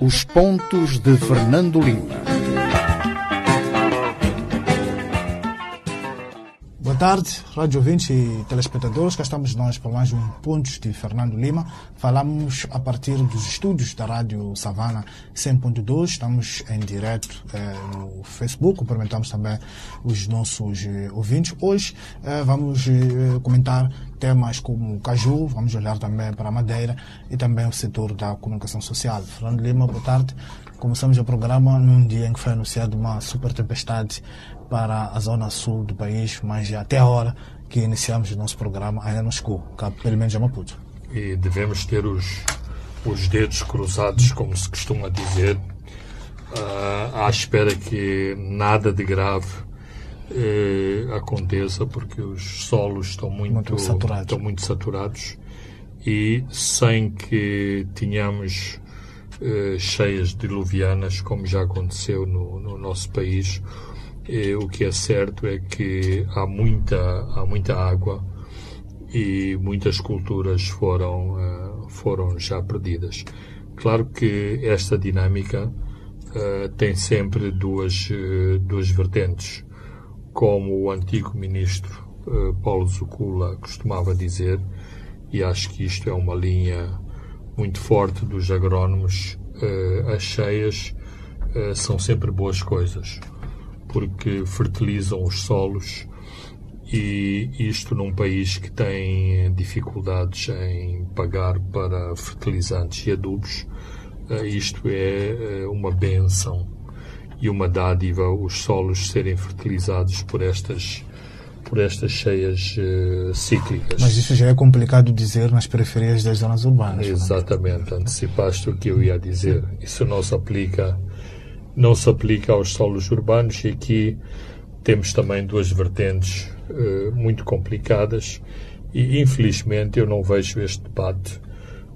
Os pontos de Fernando Lima. Boa tarde, rádio ouvintes e telespectadores. Cá estamos nós para mais um Pontos de Fernando Lima. Falamos a partir dos estúdios da Rádio Savana 100.2. Estamos em direto eh, no Facebook. Cumprimentamos também os nossos eh, ouvintes. Hoje eh, vamos comentar temas como o caju, vamos olhar também para a madeira e também o setor da comunicação social. Fernando Lima, boa tarde. Começamos o programa num dia em que foi anunciada uma super tempestade para a zona sul do país, mas até a hora que iniciamos o nosso programa ainda não chegou, pelo menos a Maputo. E devemos ter os, os dedos cruzados, como se costuma dizer, uh, à espera que nada de grave uh, aconteça, porque os solos estão muito, muito saturados. estão muito saturados e sem que tenhamos uh, cheias diluvianas, como já aconteceu no, no nosso país, e, o que é certo é que há muita, há muita água e muitas culturas foram, uh, foram já perdidas. Claro que esta dinâmica tem sempre duas, duas vertentes. Como o antigo ministro Paulo Zucula costumava dizer, e acho que isto é uma linha muito forte dos agrónomos, as cheias são sempre boas coisas porque fertilizam os solos e isto num país que tem dificuldades em pagar para fertilizantes e adubos, eh, isto é eh, uma benção e uma dádiva os solos serem fertilizados por estas por estas cheias uh, cíclicas. Mas isso já é complicado dizer nas periferias das zonas urbanas. É? Exatamente, antecipaste o que eu ia dizer. Isso não se aplica não se aplica aos solos urbanos e aqui temos também duas vertentes uh, muito complicadas e infelizmente eu não vejo este debate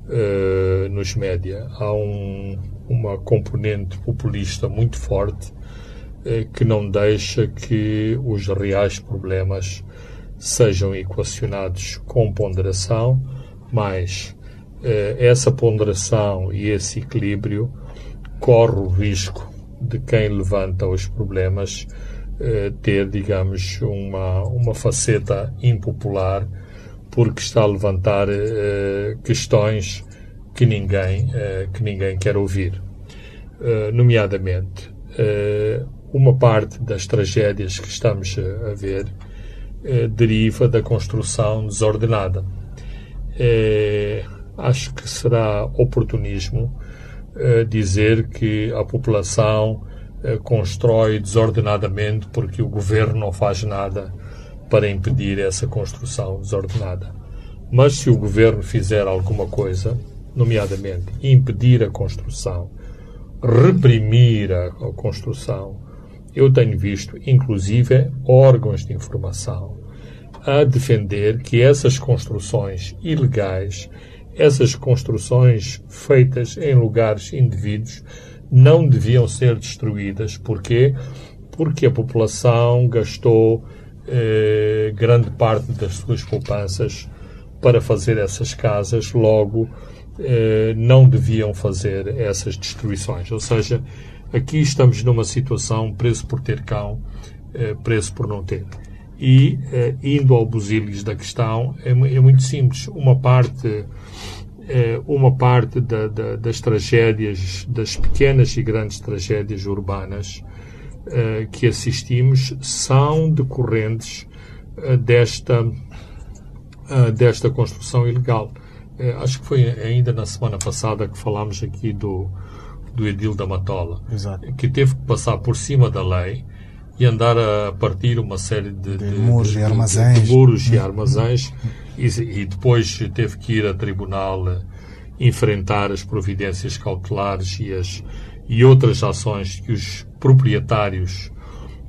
uh, nos média. Há um, uma componente populista muito forte uh, que não deixa que os reais problemas sejam equacionados com ponderação, mas essa ponderação e esse equilíbrio corre o risco de quem levanta os problemas eh, ter, digamos, uma, uma faceta impopular porque está a levantar eh, questões que ninguém, eh, que ninguém quer ouvir. Eh, nomeadamente, eh, uma parte das tragédias que estamos a ver deriva da construção desordenada. acho que será oportunismo dizer que a população uh, constrói desordenadamente porque o governo não faz nada para impedir essa construção desordenada. Mas se o governo fizer alguma coisa, nomeadamente impedir a construção, reprimir a, construção, eu tenho visto, inclusive, órgãos de informação a defender que essas construções ilegais essas construções feitas em lugares indevidos não deviam ser destruídas. Porquê? Porque a população gastou eh, grande parte das suas poupanças para fazer essas casas, logo não deviam fazer essas destruições. Ou seja, aqui estamos numa situação preso por ter cão, eh, preso por não ter. E, eh, indo ao busilis da questão, é, é muito simples. Uma parte uma parte da, da, das tragédias, das pequenas e grandes tragédias urbanas que assistimos são decorrentes desta, desta construção ilegal. Acho que foi ainda na semana passada que falámos aqui do, do Edil da Matola, Exato. que teve que passar por cima da lei e andar a partir uma série de, de, de muros e armazéns, de muros e armazéns e, e, depois teve que ir a tribunal eh, enfrentar as providências cautelares e, as, e outras ações que os proprietários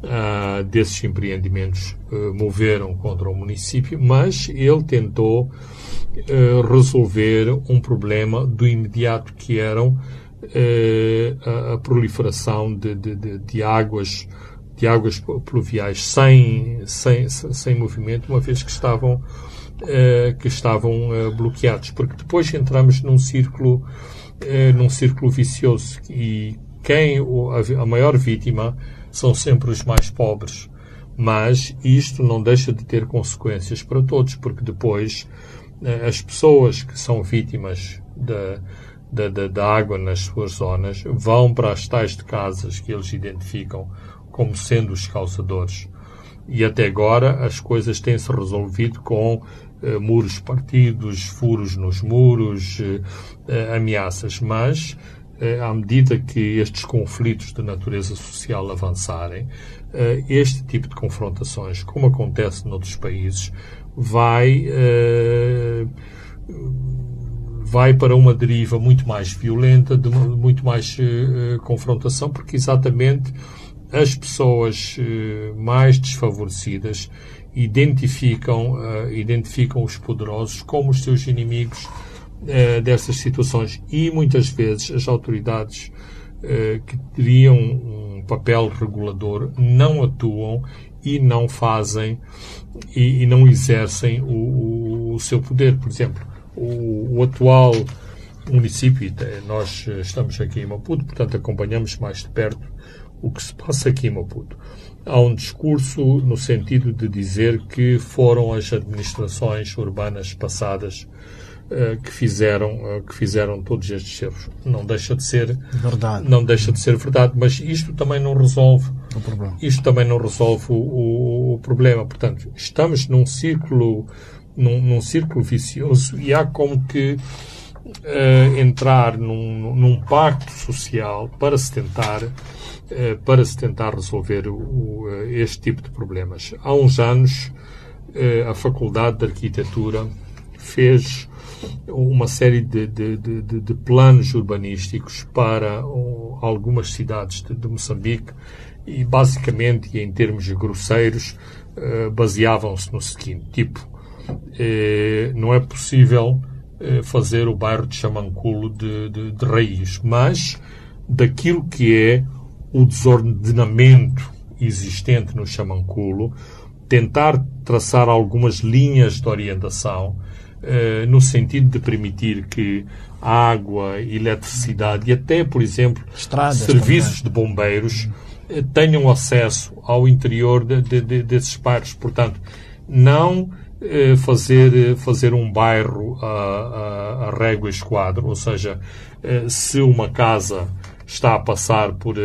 uh, desses empreendimentos uh, moveram contra o município, mas ele tentou uh, resolver um problema do imediato que eram a, a, proliferação de, de, de, de águas de águas pluviais sem, sem, sem movimento, uma vez que estavam que estavam bloqueados, porque depois entramos num círculo, num círculo vicioso. E quem a maior vítima são sempre os mais pobres. Mas isto não deixa de ter consequências para todos, porque depois as pessoas que são vítimas da, da, da, da, água nas suas zonas vão para as tais de casas que eles identificam como sendo os causadores. E até agora as coisas têm-se resolvido com eh, muros partidos, furos nos muros, eh, eh ameaças. Mas, eh, à medida que estes conflitos de natureza social avançarem, eh, este tipo de confrontações, como acontece noutros países, vai eh, vai para uma deriva muito mais violenta, de muito mais confrontação, porque exatamente as pessoas mais desfavorecidas identificam, identificam os poderosos como os seus inimigos dessas situações e muitas vezes as autoridades que teriam um papel regulador não atuam e não fazem e, e não exercem o, o, seu poder. Por exemplo, o, o atual município, nós estamos aqui em Maputo, portanto acompanhamos mais de perto o que se passa aqui em Maputo. Há um discurso no sentido de dizer que foram as administrações urbanas passadas que fizeram uh, que fizeram todos estes erros. Não deixa de ser verdade. Não deixa de ser verdade, mas isto também não resolve o problema. Isto também não resolve o, o, o problema. Portanto, estamos num círculo num, num círculo vicioso e há como que uh, entrar num, num, pacto social para se tentar uh, para se tentar resolver o, o, eh, este tipo de problemas. Há uns anos a Faculdade de Arquitetura fez uma série de, de, de, de planos urbanísticos para algumas cidades de, Moçambique e basicamente, em termos grosseiros, baseavam-se no seguinte: tipo, eh, não é possível eh, fazer o bairro de Chamanculo de, de, de raiz, mas daquilo que é o desordenamento existente no Chamanculo, tentar traçar algumas linhas de orientação eh, no sentido de permitir que água, eletricidade e até, por exemplo, Estradas, serviços também. de bombeiros eh, tenham acesso ao interior de, de, desses bairros. Portanto, não eh, fazer, fazer um bairro a, a, a régua esquadro, ou seja, se uma casa está a passar por,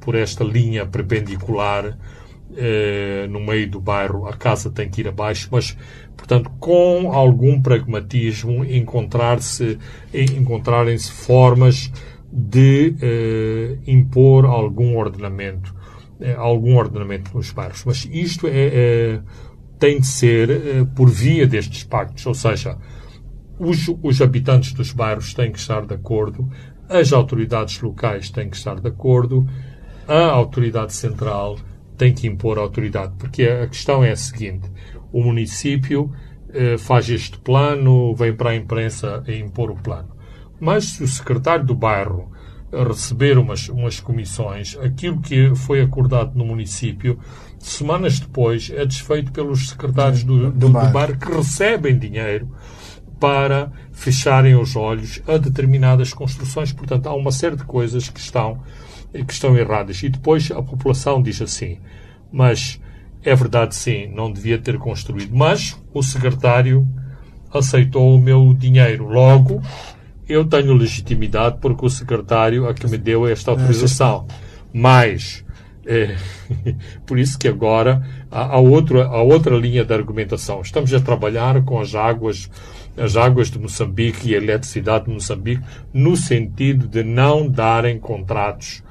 por esta linha perpendicular no meio do bairro, a casa tem que ir abaixo, mas, portanto, com algum pragmatismo, encontrar-se, encontrarem-se formas de impor algum ordenamento, algum ordenamento nos bairros. Mas isto é, é tem de ser por via destes pactos, ou seja, os, os habitantes dos bairros têm que estar de acordo, as autoridades locais têm que estar de acordo, a autoridade central tem que impor autoridade, porque a questão é a seguinte: o município eh, faz este plano, vem para a imprensa a impor o plano. Mas se o secretário do bairro receber umas, umas comissões, aquilo que foi acordado no município semanas depois, é desfeito pelos secretários do, do, do, bar. que recebem dinheiro para fecharem os olhos a determinadas construções. Portanto, há uma série de coisas que estão, que estão erradas. E depois a população diz assim, mas é verdade sim, não devia ter construído. Mas o secretário aceitou o meu dinheiro. Logo, eu tenho legitimidade porque o secretário a que me deu esta autorização. Mas é, por isso que agora há, há, outro, há outra linha de argumentação. Estamos a trabalhar com as águas, as águas de Moçambique e a eletricidade de Moçambique no sentido de não darem contratos,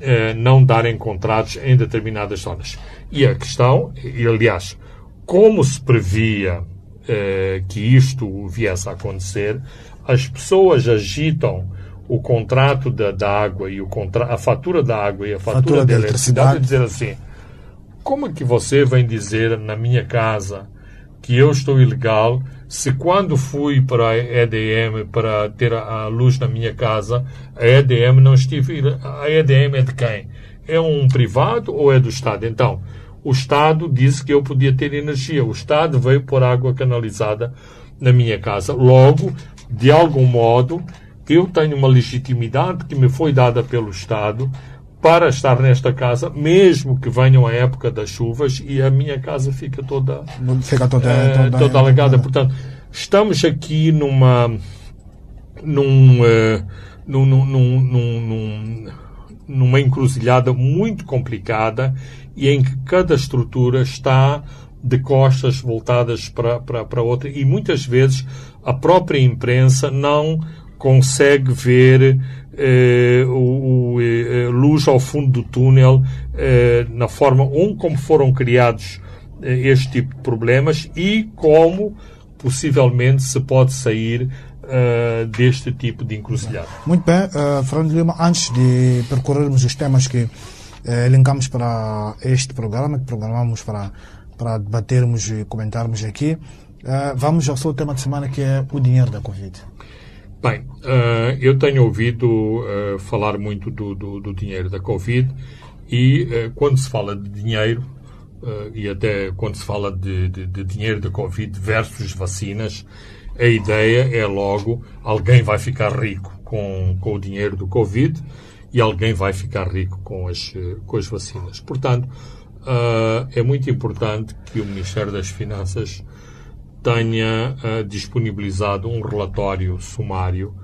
eh, não darem contratos em determinadas zonas. E a questão, e aliás, como se previa eh, que isto viesse a acontecer, as pessoas agitam o contrato da, da água e o contra, a fatura da água e a fatura, fatura da eletricidade e dizer assim: como é que você vem dizer na minha casa que eu estou ilegal se quando fui para a EDM para ter a luz na minha casa, a EDM não estive. A EDM é de quem? É um privado ou é do Estado? Então, o Estado disse que eu podia ter energia. O Estado veio pôr água canalizada na minha casa. Logo, de algum modo, eu tenho uma legitimidade que me foi dada pelo Estado para estar nesta casa, mesmo que venham a época das chuvas e a minha casa fica toda, Fica toda, eh, toda, toda alagada. Portanto, estamos aqui numa num, eh, num, num, num, num- numa encruzilhada muito complicada e em que cada estrutura está de costas voltadas para, para, para outra e muitas vezes a própria imprensa não consegue ver o, o, eh, luz ao fundo do túnel eh, na forma um como foram criados eh, este tipo de problemas e como possivelmente se pode sair eh, deste tipo de encruzilhada. Muito bem, uh, Fernando Lima, antes de percorrermos os temas que eh, elencamos para este programa, que programamos para, para debatermos e comentarmos aqui, eh, vamos ao seu tema de semana que é o dinheiro da Covid. Bem, eh, eu tenho ouvido eh, falar muito do, do- do dinheiro da Covid e eh, quando se fala de dinheiro, e até quando se fala de, de- de dinheiro da Covid versus vacinas, a ideia é logo alguém vai ficar rico com, com o dinheiro do Covid e alguém vai ficar rico com as, com as vacinas. Portanto, é muito importante que o Ministério das Finanças tenha eh, disponibilizado um relatório sumário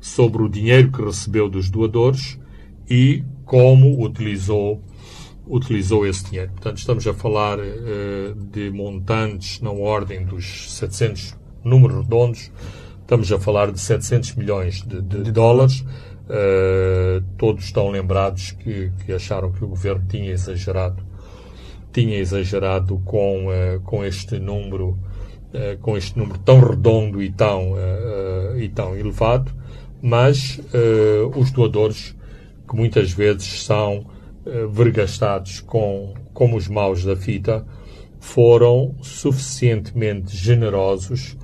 sobre o dinheiro que recebeu dos doadores e como utilizou utilizou esse dinheiro. Portanto, estamos a falar eh, de montantes na ordem dos 700 números redondos. Estamos a falar de 700 milhões de, de dólares. Eh, todos estão lembrados que, que acharam que o governo tinha exagerado tinha exagerado com, com este número eh, com este número tão redondo e tão, eh, e tão elevado, mas os doadores, que muitas vezes são vergastados com, como os maus da fita, foram suficientemente generosos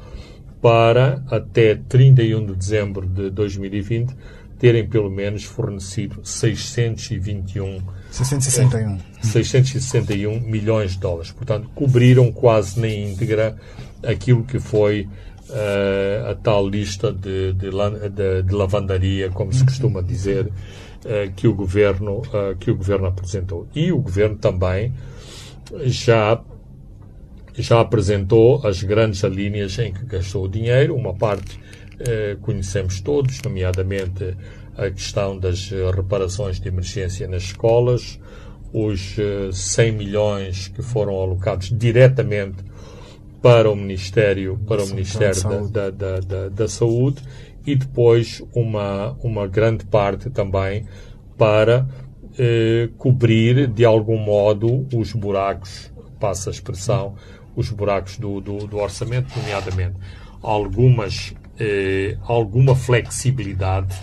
para, até 31 de dezembro de 2020, terem pelo menos fornecido 621 661. 661 milhões de dólares. Portanto, cobriram quase na íntegra aquilo que foi eh, a tal lista de, de, de- de lavandaria, como se costuma dizer, eh, que, o governo, eh, que o governo apresentou. E o governo também já já apresentou as grandes linhas em que gastou o dinheiro. Uma parte conhecemos todos, nomeadamente a questão das reparações de emergência nas escolas, os eh, 100 milhões que foram alocados diretamente para o Ministério, para o Ministério da da, Saúde. da, da, da, da Saúde e depois uma, uma grande parte também para eh, cobrir de algum modo os buracos, passa a expressão, os buracos do, do, do orçamento, nomeadamente algumas, eh, alguma flexibilidade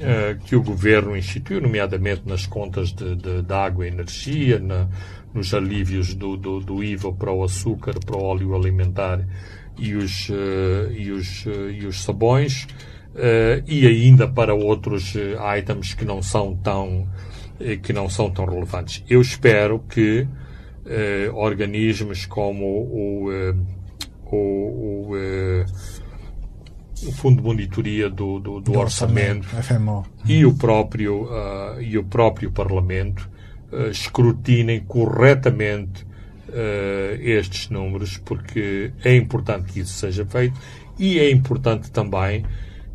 eh, que o governo instituiu, nomeadamente nas contas de, de, de água e energia, na, nos alívios do, do, do IVA para o açúcar, para o óleo alimentar e os, eh, e os, eh, e os sabões, eh, e ainda para outros items que não são tão que não são tão relevantes. Eu espero que organismos como o, o, o, o Fundo de Monitoria do, do, do Orçamento FMO. e o próprio e o próprio Parlamento ah, escrutinem corretamente ah, estes números porque é importante que isso seja feito e é importante também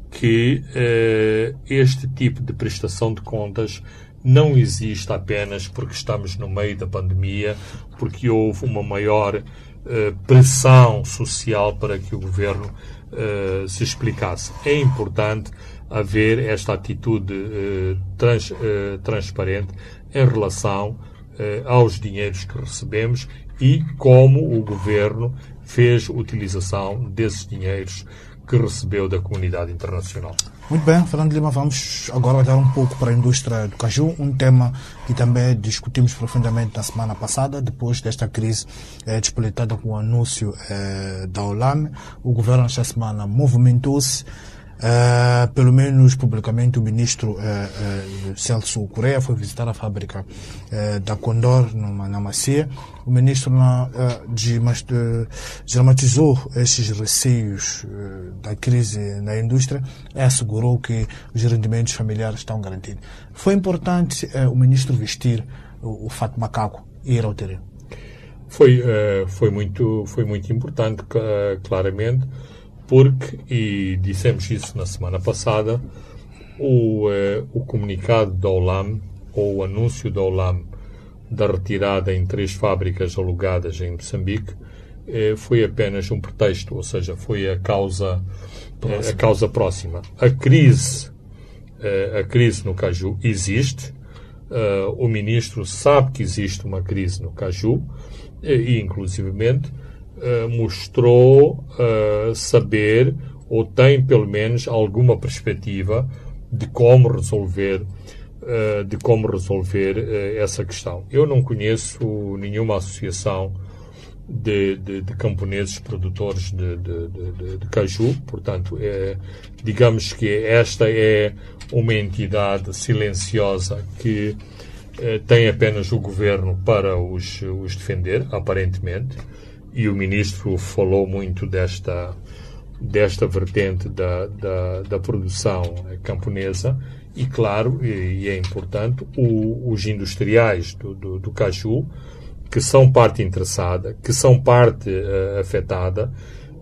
que ah, este tipo de prestação de contas não existe apenas porque estamos no meio da pandemia, porque houve uma maior eh, pressão social para que o governo eh, se explicasse. É importante haver esta atitude eh, trans- eh, transparente em relação eh, aos dinheiros que recebemos e como o governo fez utilização desses dinheiros que recebeu da comunidade internacional. Muito bem, Fernando Lima, vamos agora olhar um pouco para a indústria do caju, um tema que também discutimos profundamente na semana passada, depois desta crise eh, despolitada com o anúncio da OLAM. O governo esta semana movimentou-se Uh, pelo menos publicamente o ministro uh, uh, Celso Correia foi visitar a fábrica da Condor numa, na Macia. O ministro na, de, dramatizou esses receios da crise na indústria e assegurou que os rendimentos familiares estão garantidos. Foi importante o ministro vestir o, o fato macaco e ir ao terreno. Foi, foi, muito, foi muito importante, claramente porque, e dissemos isso na semana passada, o, eh, o comunicado da OLAM, ou o anúncio da OLAM da retirada em três fábricas alugadas em Moçambique, eh, foi apenas um pretexto, ou seja, foi a causa, eh, a causa próxima. A crise, eh, a crise no Caju existe, eh, o ministro sabe que existe uma crise no Caju, e inclusivamente uh, mostrou uh, saber ou tem pelo menos alguma perspectiva de como resolver uh, de como resolver essa questão. Eu não conheço nenhuma associação de, de, de camponeses produtores de, de, caju, portanto, é, digamos que esta é uma entidade silenciosa que tem apenas o governo para os, os defender, aparentemente e o ministro falou muito desta, desta vertente da, da, da produção camponesa e, claro, e, e é importante, o, os industriais do, do, do, caju, que são parte interessada, que são parte uh, afetada,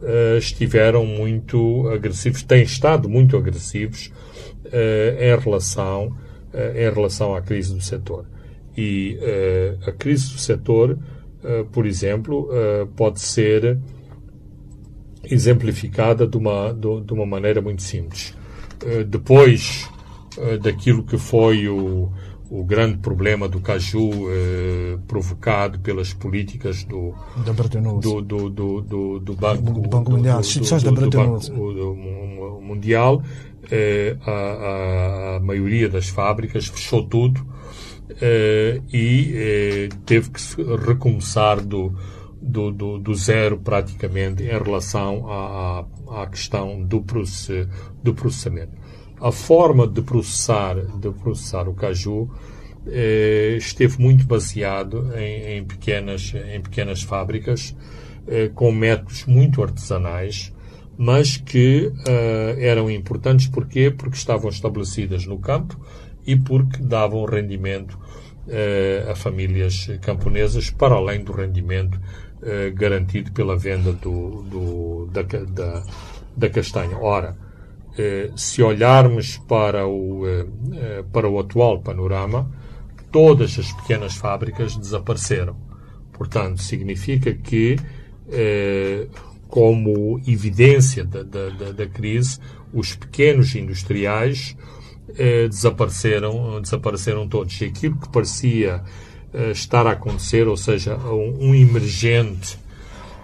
uh, estiveram muito agressivos, têm estado muito agressivos uh, em, relação, em relação à crise do setor. E a crise do setor eh, por exemplo, uh, pode ser exemplificada de uma, de, uma maneira muito simples. Uh, depois daquilo que foi o, o grande problema do caju provocado pelas políticas do, do, do, do, do, do Banco, Banco Mundial, do, Banco Mundial, a, a maioria das fábricas fechou tudo uh, e uh, teve que recomeçar do, do, do, do, zero praticamente em relação à, à questão do, process, do processamento. A forma de processar, de processar o caju eh, esteve muito baseado em, em, pequenas, em pequenas fábricas com métodos muito artesanais, mas que eram importantes porquê? Porque estavam estabelecidas no campo, e porque davam rendimento eh, a famílias camponesas, para além do rendimento eh, garantido pela venda do, do da, da, da, castanha. Ora, eh, se olharmos para o, para o atual panorama, todas as pequenas fábricas desapareceram. Portanto, significa que, como evidência da, da, da crise, os pequenos industriais eh, desapareceram, desapareceram todos. E aquilo que parecia eh, estar a acontecer, ou seja, um, um emergente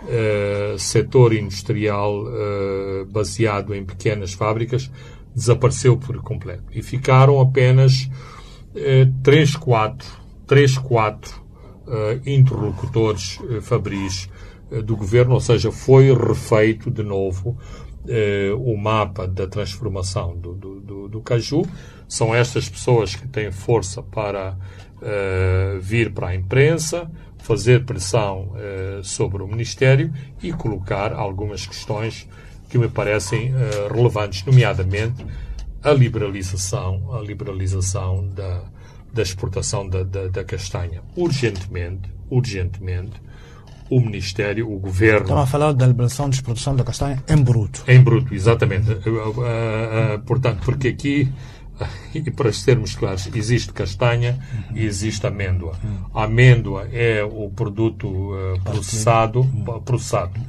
eh, setor industrial eh, baseado em pequenas fábricas, desapareceu por completo. E ficaram apenas eh, três, quatro, três, quatro eh, interlocutores fabris do governo, ou seja, foi refeito de novo eh, o mapa da transformação do, do, do, do, caju. São estas pessoas que têm força para eh, vir para a imprensa, fazer pressão eh, sobre o Ministério e colocar algumas questões que me parecem eh, relevantes, nomeadamente a liberalização, a liberalização da, da exportação da, da, da castanha. Urgentemente, urgentemente, o Ministério, o Governo. Estava a falar da liberação de exportação da castanha em bruto. Em bruto, exatamente. Uh, uh, uh, portanto, porque aqui, e para sermos claros, existe castanha uhum. e existe amêndoa. Uhum. A amêndoa é o produto processado, uhum. processado.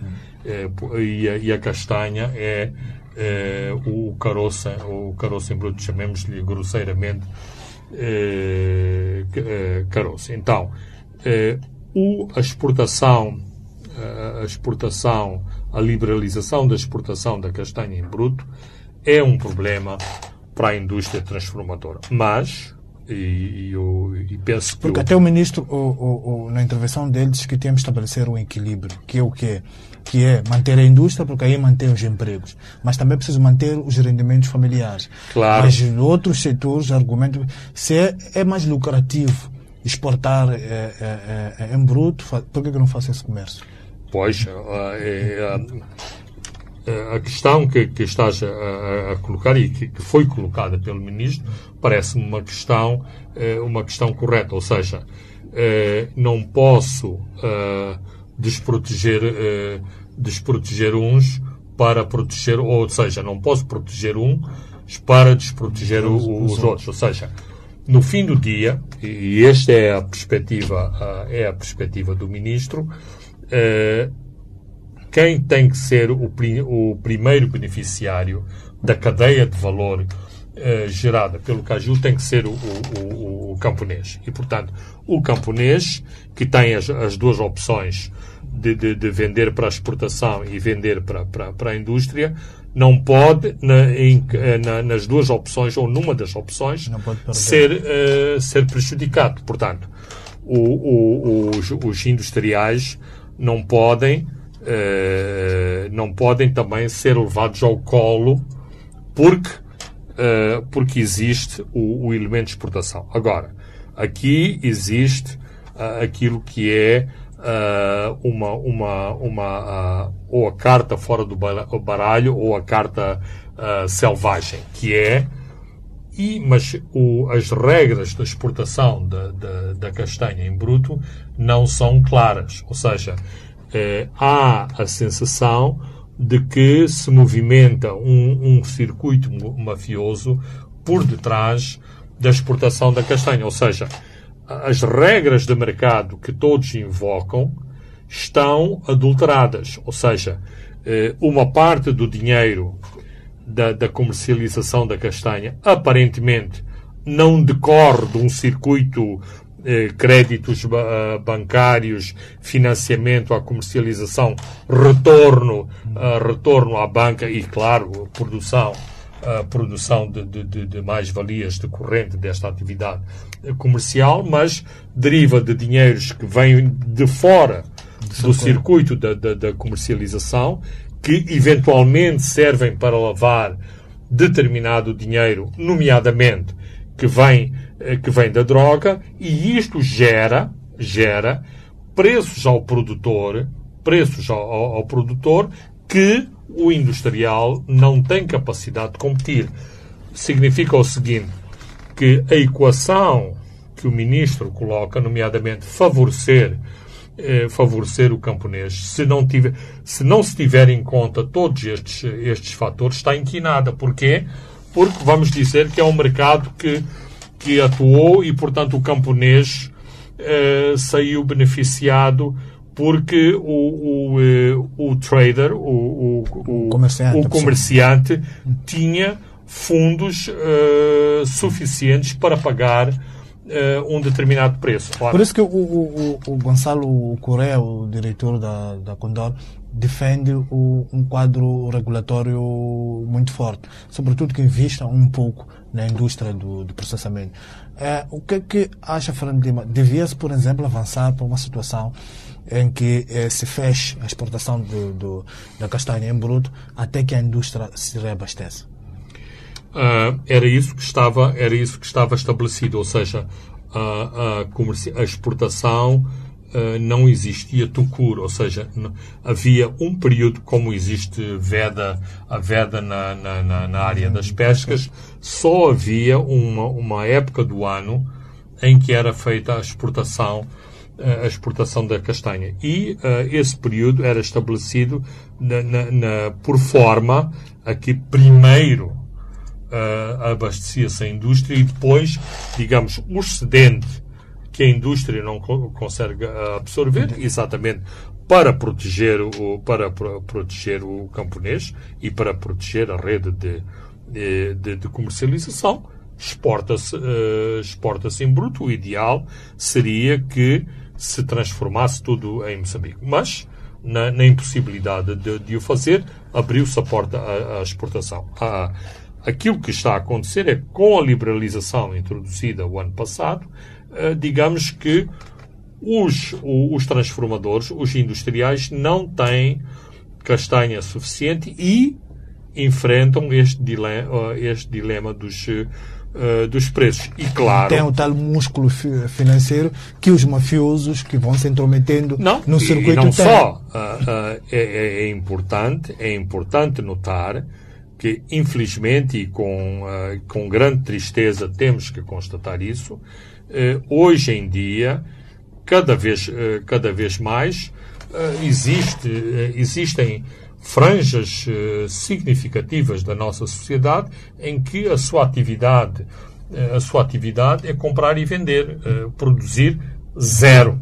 E a, e, a, castanha é, é o caroço, o caroço em bruto, chamemos-lhe grosseiramente caroço. Então, o, a exportação, a exportação, a liberalização da exportação da castanha em bruto é um problema para a indústria transformadora. Mas, E, eu, e penso que. Porque eu... até o ministro, o, o, na intervenção dele, diz que temos que estabelecer um equilíbrio, que é o quê? Que é manter a indústria, porque aí mantém os empregos. Mas também é preciso manter os rendimentos familiares. Claro. Mas em outros setores, argumento, se é, é mais lucrativo exportar é, é, é, em bruto, por que, que não faço esse comércio? Pois, é, a questão que, que estás a, a, colocar e que, que, foi colocada pelo ministro parece-me uma questão uma questão correta, ou seja, não posso desproteger desproteger uns para proteger, ou seja, não posso proteger um para desproteger os, os, os outros, ou seja, no fim do dia, e esta é a perspectiva é a perspectiva do ministro, quem tem que ser o, o primeiro beneficiário da cadeia de valor eh, gerada pelo caju tem que ser o, o, o, camponês. E, portanto, o camponês, que tem as, as duas opções de, de, de, vender para a exportação e vender para, para, para a indústria, não pode, na, em, na, nas duas opções, ou numa das opções, ser, uh, ser prejudicado. Portanto, o, os, os industriais não podem uh, não podem também ser levados ao colo porque, uh, porque existe o, o, elemento de exportação. Agora, aqui existe aquilo que é uma, uma, uma ou a carta fora do baralho ou a carta selvagem, que é e, mas o, as regras da exportação da, da, da, castanha em bruto não são claras. Ou seja, eh, há a sensação de que se movimenta um, um circuito mafioso por detrás da exportação da castanha. Ou seja, as regras de mercado que todos invocam estão adulteradas. Ou seja, eh, uma parte do dinheiro da, da, comercialização da castanha aparentemente não decorre de um circuito eh, créditos uh, bancários, financiamento à comercialização, retorno, uh, retorno à banca e, claro, produção, uh, produção de, de, de mais-valias decorrente desta atividade comercial, mas deriva de dinheiros que vêm de fora do circuito da, da, da comercialização, que eventualmente servem para lavar determinado dinheiro, nomeadamente que vem eh, que vem da droga e isto gera, gera preços ao produtor, preços ao, ao, ao produtor que o industrial não tem capacidade de competir. Significa o seguinte, que a equação que o ministro coloca, nomeadamente favorecer eh, favorecer o camponês, se não, tiver, se não se tiver em conta todos estes, estes fatores, está inquinada. Porquê? Porque vamos dizer que é um mercado que que atuou e, portanto, o camponês eh, saiu beneficiado porque o, o, eh, o trader, o, o, comerciante, o comerciante tinha fundos uh, suficientes para pagar uh, um determinado preço. Ora, Por isso que o, o, o Gonçalo Correa, o diretor da, da Condor, defende o, um quadro regulatório muito forte, sobretudo que invista um pouco na indústria do, do processamento. É, o que é que acha, Fernando Lima? Devia-se, por exemplo, avançar para uma situação em que eh, se feche a exportação do, do, da castanha em bruto até que a indústria se reabasteça? Uh, era isso que estava era isso que estava estabelecido, ou seja, a, a, a exportação eh, não existia tucur, ou seja, havia um período como existe veda, a veda na, na, na área das pescas, só havia uma, uma época do ano em que era feita a exportação a exportação da castanha. E uh, esse período era estabelecido na, na, na, por forma a que primeiro uh, abastecia-se a indústria e depois, digamos, o excedente que a indústria não consegue eh, absorver, exatamente para proteger o, para proteger o camponês e para proteger a rede de, de, de comercialização, exporta-se uh, exporta em bruto. O ideal seria que se transformasse tudo em Moçambique. Mas, na, na impossibilidade de, de, o fazer, abriu-se a porta à, à exportação. A, Aquilo que está a acontecer é que, com a liberalização introduzida o ano passado, uh, digamos que os, os transformadores, os industriais, não têm castanha suficiente e enfrentam este dilema, este dilema dos, uh, dos preços. E claro. Tem o tal músculo financeiro que os mafiosos que vão se intrometendo não, no circuito e não têm. só. Uh, é, é, importante, é importante notar que, infelizmente, e com, com grande tristeza temos que constatar isso, hoje em dia, cada vez, cada vez mais, existe, existem franjas uh, significativas da nossa sociedade em que a sua atividade, uh, a sua atividade é comprar e vender, uh, produzir zero.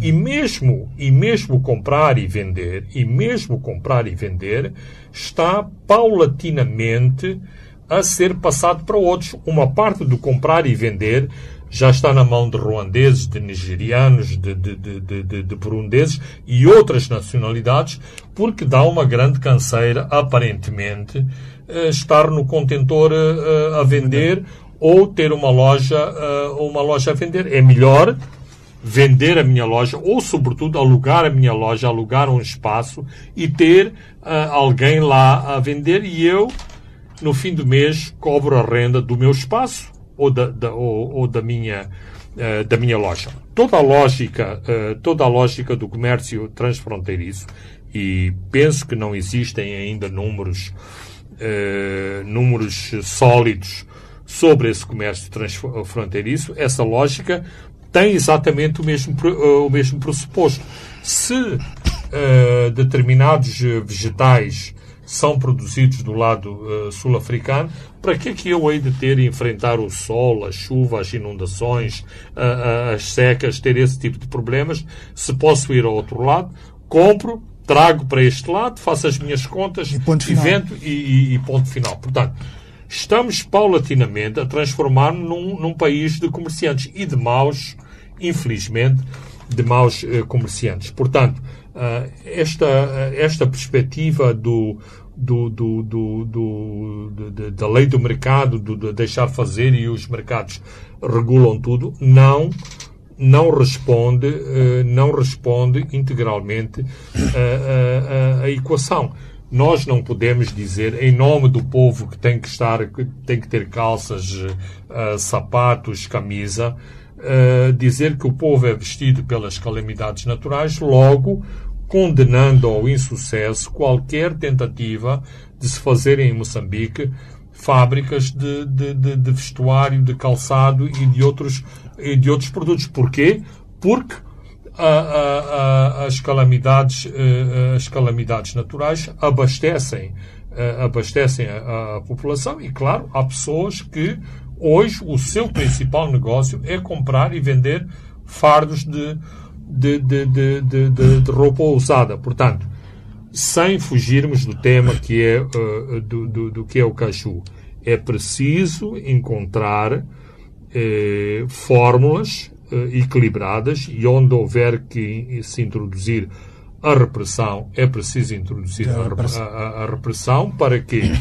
E mesmo, e mesmo comprar e vender, e mesmo comprar e vender, está paulatinamente a ser passado para outros. Uma parte do comprar e vender já está na mão de ruandeses, de nigerianos, de, de, de, de, de burundeses e outras nacionalidades, porque dá uma grande canseira, aparentemente, eh, estar no contentor eh, a vender ou ter uma loja, eh, uma loja a vender. É melhor vender a minha loja ou, sobretudo, alugar a minha loja, alugar um espaço e ter alguém lá a vender e eu, no fim do mês, cobro a renda do meu espaço ou da, da ou, ou, da minha uh, da minha loja. Toda a lógica, uh, toda a lógica do comércio transfronteiriço e penso que não existem ainda números uh, números sólidos sobre esse comércio transfronteiriço. Essa lógica tem exatamente o mesmo o mesmo pressuposto. Se determinados vegetais são produzidos do lado uh, sul-africano, para que é que eu hei de ter e enfrentar o sol, a chuva, as inundações, uh, as secas, ter esse tipo de problemas, se posso ir ao outro lado, compro, trago para este lado, faço as minhas contas, e, ponto final. vendo e, e, e ponto final. Portanto, estamos paulatinamente a transformar-nos num, num, país de comerciantes e de maus, infelizmente, de maus uh, comerciantes. Portanto, uh, esta, uh, esta perspectiva do, do, do, do, do da lei do mercado, do, de deixar fazer e os mercados regulam tudo, não não responde uh, não responde integralmente a, a, a, equação. Nós não podemos dizer em nome do povo que tem que estar que tem que ter calças, sapatos, camisa, dizer que o povo é vestido pelas calamidades naturais, logo condenando ao insucesso qualquer tentativa de se fazer em Moçambique fábricas de, de, de, de vestuário, de calçado e de outros, e de outros produtos. Porquê? Porque a, a, a, as, calamidades, eh, as calamidades naturais abastecem, eh, abastecem a, população e, claro, há pessoas que hoje o seu principal negócio é comprar e vender fardos de, de, de, de, de, roupa usada. Portanto, sem fugirmos do tema que é, uh, do, do, do, que é o caju, é preciso encontrar eh, fórmulas eh, equilibradas e onde houver que se introduzir a repressão, é preciso introduzir a, a, a repressão para que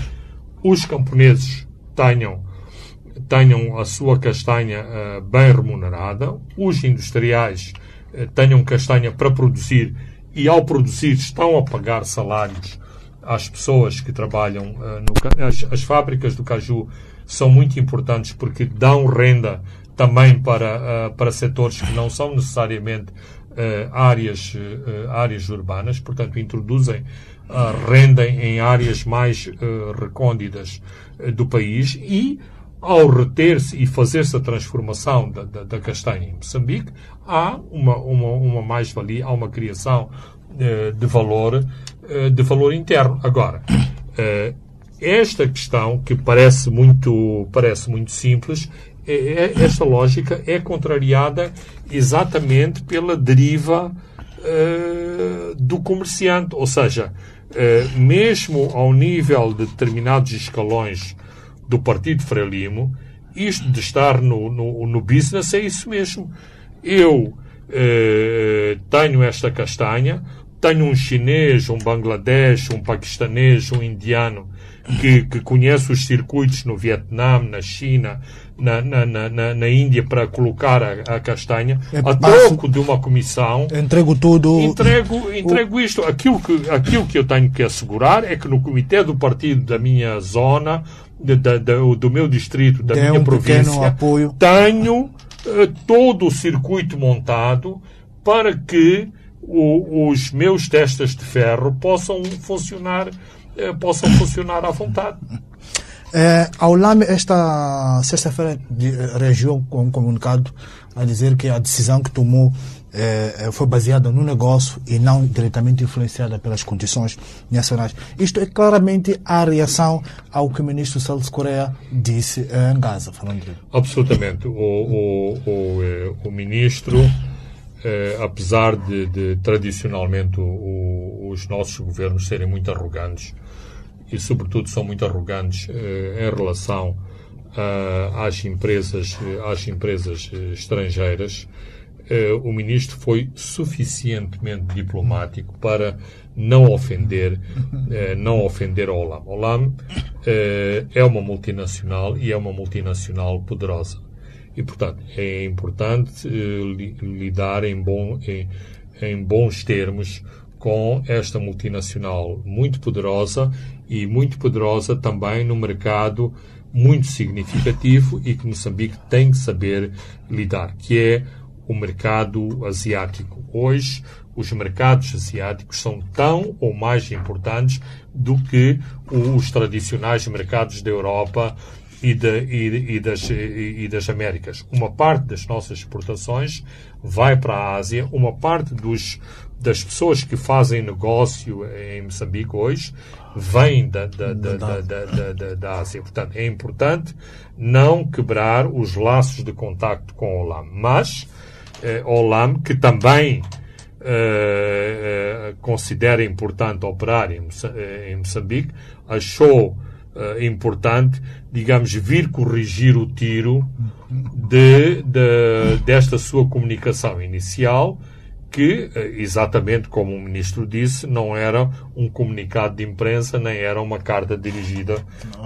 os camponeses tenham tenham a sua castanha uh, bem remunerada, os industriais tenham castanha para produzir e, ao produzir, estão a pagar salários às pessoas que trabalham uh, no as, as fábricas do caju são muito importantes porque dão renda também para, uh, para setores que não são necessariamente áreas, áreas urbanas, portanto, introduzem renda em áreas mais recônditas do país e ao reter-se e fazer-se a transformação da, da, da, castanha em Moçambique, há uma, uma, uma mais-valia, há uma criação uh, de valor, uh, de valor interno. Agora, uh, esta questão, que parece muito, parece muito simples, é, é, esta lógica é contrariada exatamente pela deriva do comerciante, ou seja, mesmo ao nível de determinados escalões do Partido Frelimo, isto de estar no, no, no business é isso mesmo. Eu eh, tenho esta castanha, tenho um chinês, um bangladesh, um paquistanês, um indiano que, que conhece os circuitos no Vietnã, na China, na, na, na, na Índia para colocar a, a castanha, É, a troco de uma comissão, Entrego tudo. entrego, entrego isto. Aquilo que, aquilo que eu tenho que assegurar é que no comitê do partido da minha zona, da- da- do meu distrito, da Tem minha um província, apoio. tenho eh, todo o circuito montado para que o- os meus testes de ferro possam funcionar, eh, possam funcionar à vontade. É, a ULAM, esta sexta-feira, eh, reagiu com um comunicado a dizer que a decisão que tomou eh, eh, foi baseada no negócio e não diretamente influenciada pelas condições nacionais. Isto é claramente a reação ao que o ministro Celso Correia disse em Gaza, falando de... Absolutamente. O, o, o, eh, o ministro, apesar de, de tradicionalmente o- os nossos governos serem muito arrogantes, e sobretudo são muito arrogantes em relação às empresas, às empresas estrangeiras, o ministro foi suficientemente diplomático para não ofender, eh, não ofender a Olam. Olam eh, é uma multinacional e é uma multinacional poderosa. E, portanto, é importante eh, li- lidar em, bom, em, em bons termos com esta multinacional muito poderosa e muito poderosa também no mercado muito significativo e que Moçambique tem que saber lidar, que é o mercado asiático. Hoje, os mercados asiáticos são tão ou mais importantes do que os tradicionais mercados da Europa e, da- e- e das, e- das Américas. Uma parte das nossas exportações vai para a Ásia, uma parte dos, das pessoas que fazem negócio em Moçambique hoje vêm da, da, da, da, da, da- da- da Ásia. Portanto, é importante não quebrar os laços de contacto com a Olam. Mas eh, Olam, que também eh, eh, considera importante operar em, eh, em Moçambique, achou eh, importante, digamos, vir corrigir o tiro de, de- desta sua comunicação inicial, que, exatamente como o ministro disse, não era um comunicado de imprensa, nem era uma carta dirigida,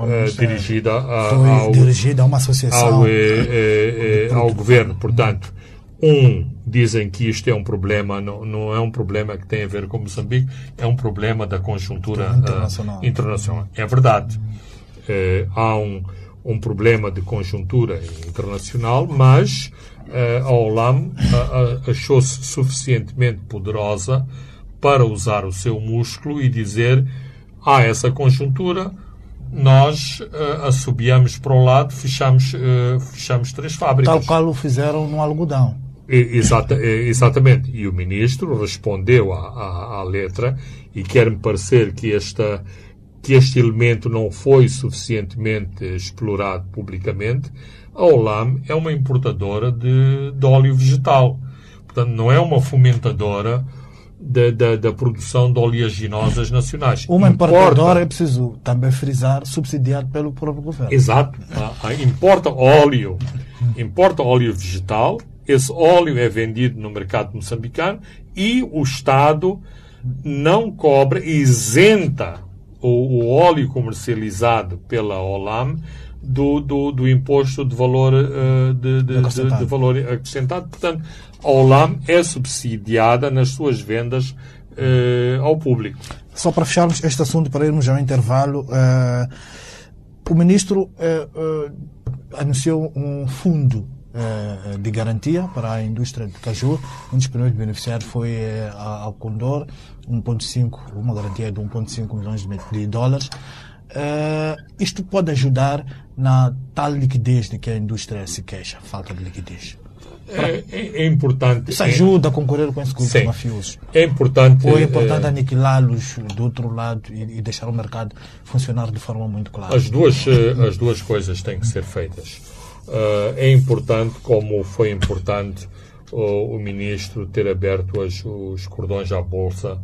eh, dirigida a- ao, dirigida a uma associação. ao, eh, eh, ao governo. Portanto, um, dizem que isto é um problema, não, não é um problema que tem a ver com Moçambique, é um problema da conjuntura ah, Internacional. internacional. É verdade. Eh, há um, um problema de conjuntura internacional, mas eh, a Olam ah, ah, achou-se suficientemente poderosa para usar o seu músculo e dizer há essa conjuntura, nós uh, assobiamos para o lado, fechamos, eh, fechamos três fábricas. Tal qual o fizeram no algodão. Exata, exatamente. E o ministro respondeu à, à, à letra e quer-me parecer que, esta, que este elemento não foi suficientemente explorado publicamente. A Olam é uma importadora de, de óleo vegetal. Portanto, não é uma fomentadora da, da, da produção de oleaginosas nacionais. Uma Importa- importadora, é preciso também frisar, subsidiado pelo próprio governo. Exato. Ah, ah, importa óleo. Importa óleo vegetal. Esse óleo é vendido no mercado moçambicano e o Estado não cobra, isenta o, o óleo comercializado pela Olam do, do, do imposto de valor, eh, de, de- de- Acrescentado. de valor acrescentado. Portanto, a Olam é subsidiada nas suas vendas eh, ao público. Só para fecharmos este assunto, para irmos ao intervalo, eh, o ministro anunciou um fundo de garantia para a indústria de caju. Um dos primeiros beneficiários foi eh, a- Condor, 1.5, uma garantia de 1.5 milhões de, dólares. Eh, isto pode ajudar na tal liquidez de que a indústria se queixa, falta de liquidez. É, é- é importante. Isso é- ajuda a concorrer com esses grupos Sim. mafiosos. É importante. Ou é importante eh, aniquilá-los do outro lado e, e deixar o mercado funcionar de forma muito clara. As duas, eh, as duas coisas têm que ser feitas. Ah, é importante, como foi importante o, o ministro ter aberto as- os cordões à bolsa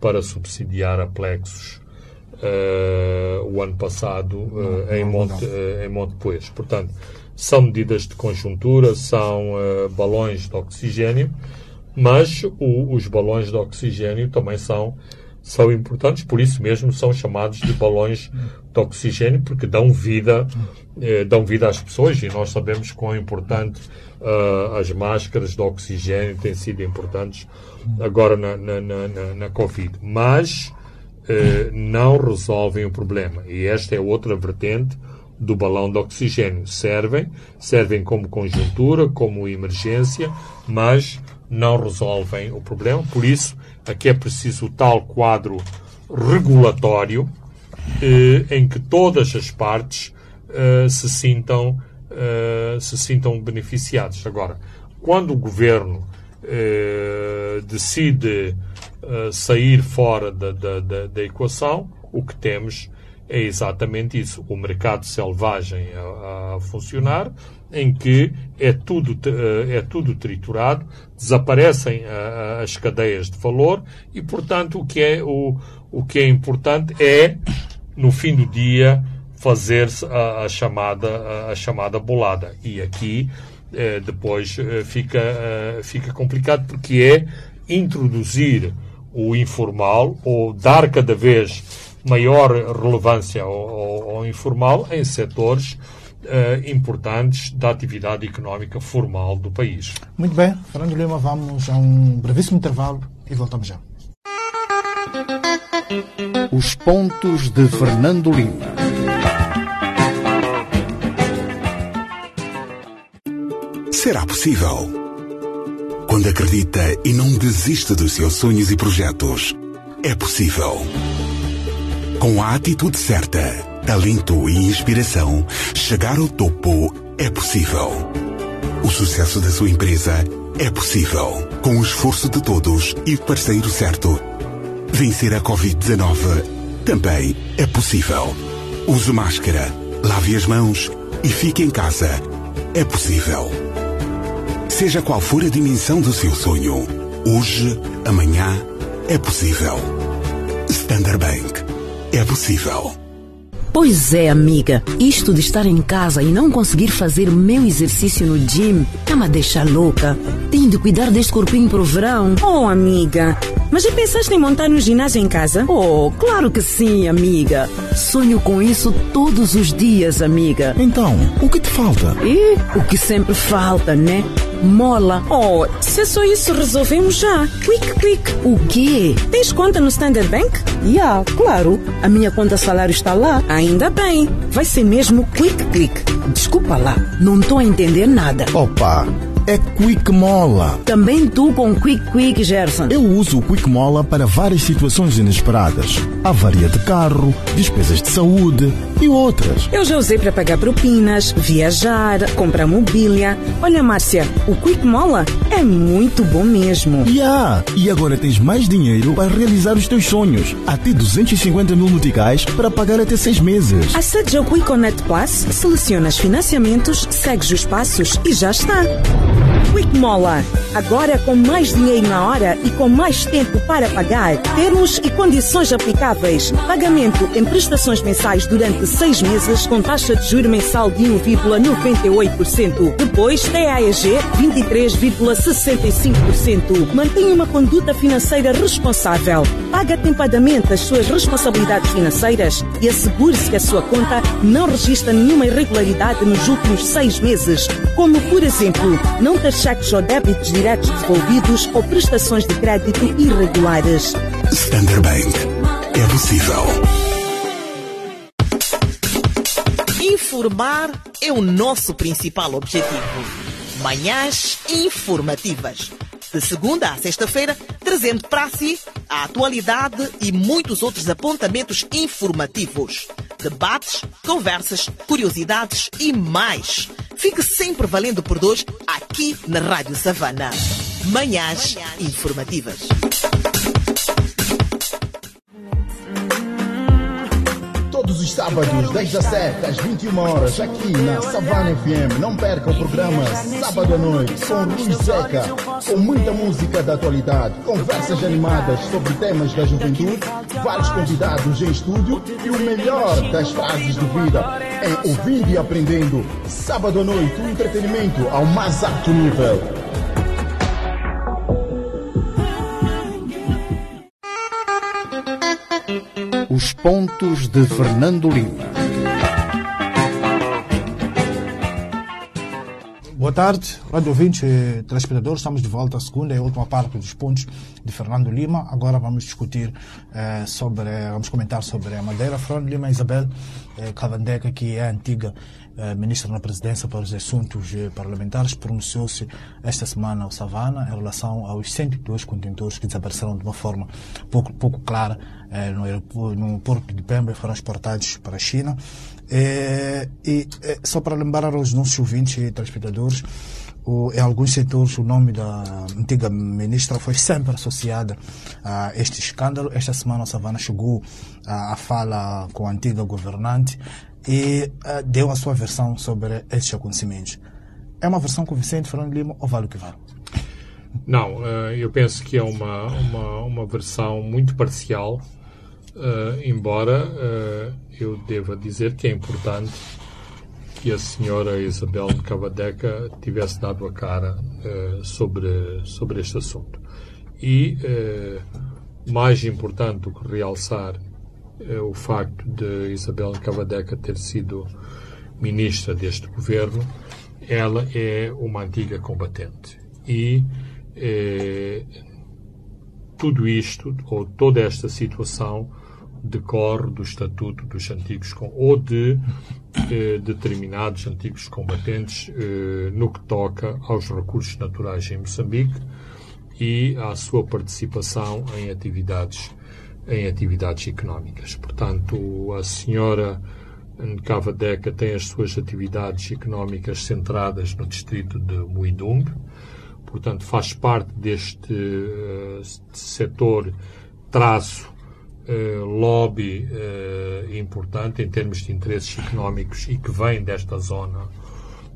para subsidiar a Plexus ah, o ano passado ah, em, Monte, ah, em Monte Poeiras. Portanto, são medidas de conjuntura, são balões de oxigênio Mas o, os balões de oxigênio também são, são importantes, por isso mesmo são chamados de balões de oxigênio, porque dão vida, eh, dão vida às pessoas e nós sabemos quão importante uh, as máscaras de oxigênio têm sido importantes agora na, na, na, na Covid. Mas eh, não resolvem o problema. E esta é outra vertente do balão de oxigênio. Servem, servem como conjuntura, como emergência, mas não resolvem o problema. Por isso, aqui é preciso o tal quadro regulatório eh, em que todas as partes eh, se sintam eh, se sintam beneficiados. Agora, quando o governo eh, decide uh, sair fora da, da, da, da, equação, o que temos é exatamente isso: o mercado selvagem a, a funcionar, em que é tudo, uh, é tudo triturado, desaparecem as cadeias de valor e, portanto, o que é, o, o que é importante é, no fim do dia, fazer-se a, a, chamada, a, chamada bolada. E aqui eh, depois eh, fica, eh, fica complicado porque é introduzir o informal ou dar cada vez maior relevância ao, ao, ao informal em setores uh, importantes da atividade económica formal do país. Muito bem, Fernando Lima, vamos a um brevíssimo intervalo e voltamos já. Os pontos de Fernando Lima. Será possível? Quando acredita e não desiste dos seus sonhos e projetos, é possível. Com a atitude certa, talento e inspiração, chegar ao topo é possível. O sucesso da sua empresa é possível. Com o esforço de todos e o parceiro certo. Vencer a Covid-19 também é possível. Use máscara, lave as mãos e fique em casa. É possível. Seja qual for a dimensão do seu sonho, hoje, amanhã, é possível. Standard Bank. É possível. Pois é, amiga. Isto de estar em casa e não conseguir fazer meu exercício no gym tá-me a deixar louca. Tenho de cuidar deste corpinho pro verão. Oh, amiga. Mas já pensaste em montar um ginásio em casa? Oh, claro que sim, amiga. Sonho com isso todos os dias, amiga. Então, o que te falta? E o que sempre falta, né? Mola. Oh, se é só isso, resolvemos já. Quick, quick. O quê? Tens conta no Standard Bank? Já, yeah, claro. A minha conta salário está lá. Ainda bem. Vai ser mesmo quick, quick. Desculpa lá, não estou a entender nada. Opa! É Quick Mola. Também tu com Quick Quick, Gerson. Eu uso o Quick Mola para várias situações inesperadas. Avaria de carro, despesas de saúde e outras. Eu já usei para pagar propinas, viajar, comprar mobília. Olha, Márcia, o Quick Mola é muito bom mesmo. Yeah. E agora tens mais dinheiro para realizar os teus sonhos. Até 250 mil noticais para pagar até seis meses. Acede ao Quick Connect Plus, selecionas financiamentos, segues os passos e já está. Quick Mola. Agora com mais dinheiro na hora e com mais tempo para pagar. Termos e condições aplicáveis. Pagamento em prestações mensais durante seis meses com taxa de juro mensal de 1,98%. Depois, TAEG 23,65%. Mantenha uma conduta financeira responsável. Paga atempadamente as suas responsabilidades financeiras e assegure-se que a sua conta não registra nenhuma irregularidade nos últimos seis meses, como, por exemplo, não ter cheques ou débitos diretos devolvidos ou prestações de crédito irregulares. Standard Bank. É possível. Informar é o nosso principal objetivo. Manhãs informativas. De segunda a sexta-feira, trazendo para si a atualidade e muitos outros apontamentos informativos. Debates, conversas, curiosidades e mais. Fique sempre valendo por dois aqui na Rádio Savana. Manhãs informativas. Todos os sábados, das 17 às 21 horas, aqui na Savana FM. Não perca o programa Sábado à Noite com Luiz Zeca, com muita música da atualidade, conversas animadas sobre temas da juventude, vários convidados em estúdio e o melhor das frases de vida em Ouvindo e Aprendendo. Sábado à Noite, o entretenimento ao mais alto nível. Os pontos de Fernando Lima. Boa tarde, rádio ouvinte e telespectadores. Estamos de volta à segunda e última parte dos pontos de Fernando Lima. Agora vamos discutir eh, sobre, vamos comentar sobre a Madeira. Fernando Lima Isabel eh, Cavandeca, que é a antiga eh, ministra na presidência para os assuntos eh, parlamentares, pronunciou-se esta semana ao Savana em relação aos 102 contentores que desapareceram de uma forma pouco, pouco clara eh, no, no porto de Pemba e foram exportados para a China. E é, só para lembrar aos nossos ouvintes e telespectadores, o, em alguns setores o nome da antiga ministra foi sempre associada a este escândalo. Esta semana a Savana chegou à fala com a antiga governante e uh, deu a sua versão sobre estes acontecimentos. É uma versão convincente, Fernando Lima, ou vale o que vale? Não, uh, eu penso que é uma, uma, uma versão muito parcial Uh, embora eu deva dizer que é importante que a senhora Isabel de Cavadeca tivesse dado a cara sobre, sobre este assunto. E, mais importante do que realçar o facto de Isabel de Cavadeca ter sido ministra deste governo, ela é uma antiga combatente. E tudo isto, ou toda esta situação, decorre do estatuto dos antigos ou de eh, determinados antigos combatentes eh, no que toca aos recursos naturais em Moçambique e à sua participação em atividades em atividades económicas. Portanto, a senhora Nkava Deca tem as suas atividades económicas centradas no distrito de Muidung, portanto faz parte deste uh, setor traço uh, lobby uh, importante em termos de interesses económicos e que vem desta zona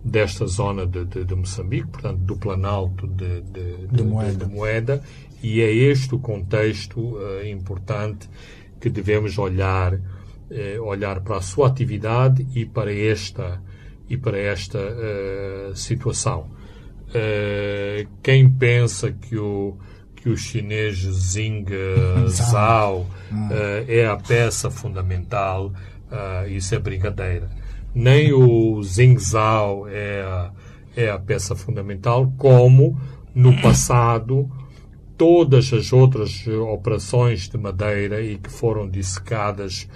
desta zona de, de, de Moçambique, portanto do Planalto de, de moeda. moeda. E é este o contexto uh, importante que devemos olhar olhar para a sua atividade e para esta e para esta situação. Quem pensa que o que o chinês Zing Zhao. Uh, é a peça fundamental, uh, isso é brincadeira. Nem o Zing Zhao é a, é a peça fundamental, como no passado todas as outras operações de madeira e que foram dissecadas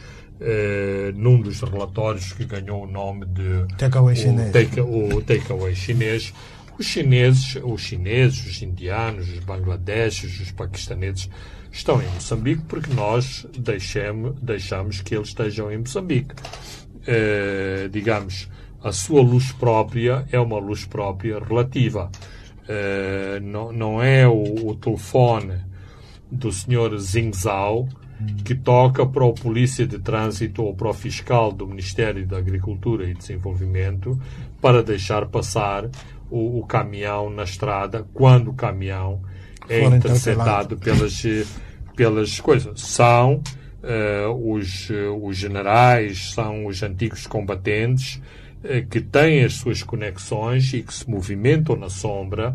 Uh, num dos relatórios que ganhou o nome de Takeaway Chinês. Take, o Takeaway Chinês, os chineses, os chineses, os indianos, os bangladeshes, os paquistaneses estão em Moçambique porque nós deixemos, deixamos que eles estejam em Moçambique. Uh, digamos, a sua luz própria é uma luz própria relativa. Uh, não, não é o, o, telefone do senhor Zingzao que toca para o polícia de trânsito ou para o fiscal do Ministério da Agricultura e Desenvolvimento para deixar passar o, o caminhão na estrada quando o caminhão é interceptado pelas, pelas coisas. São uh, os, os generais, são os antigos combatentes que têm as suas conexões e que se movimentam na sombra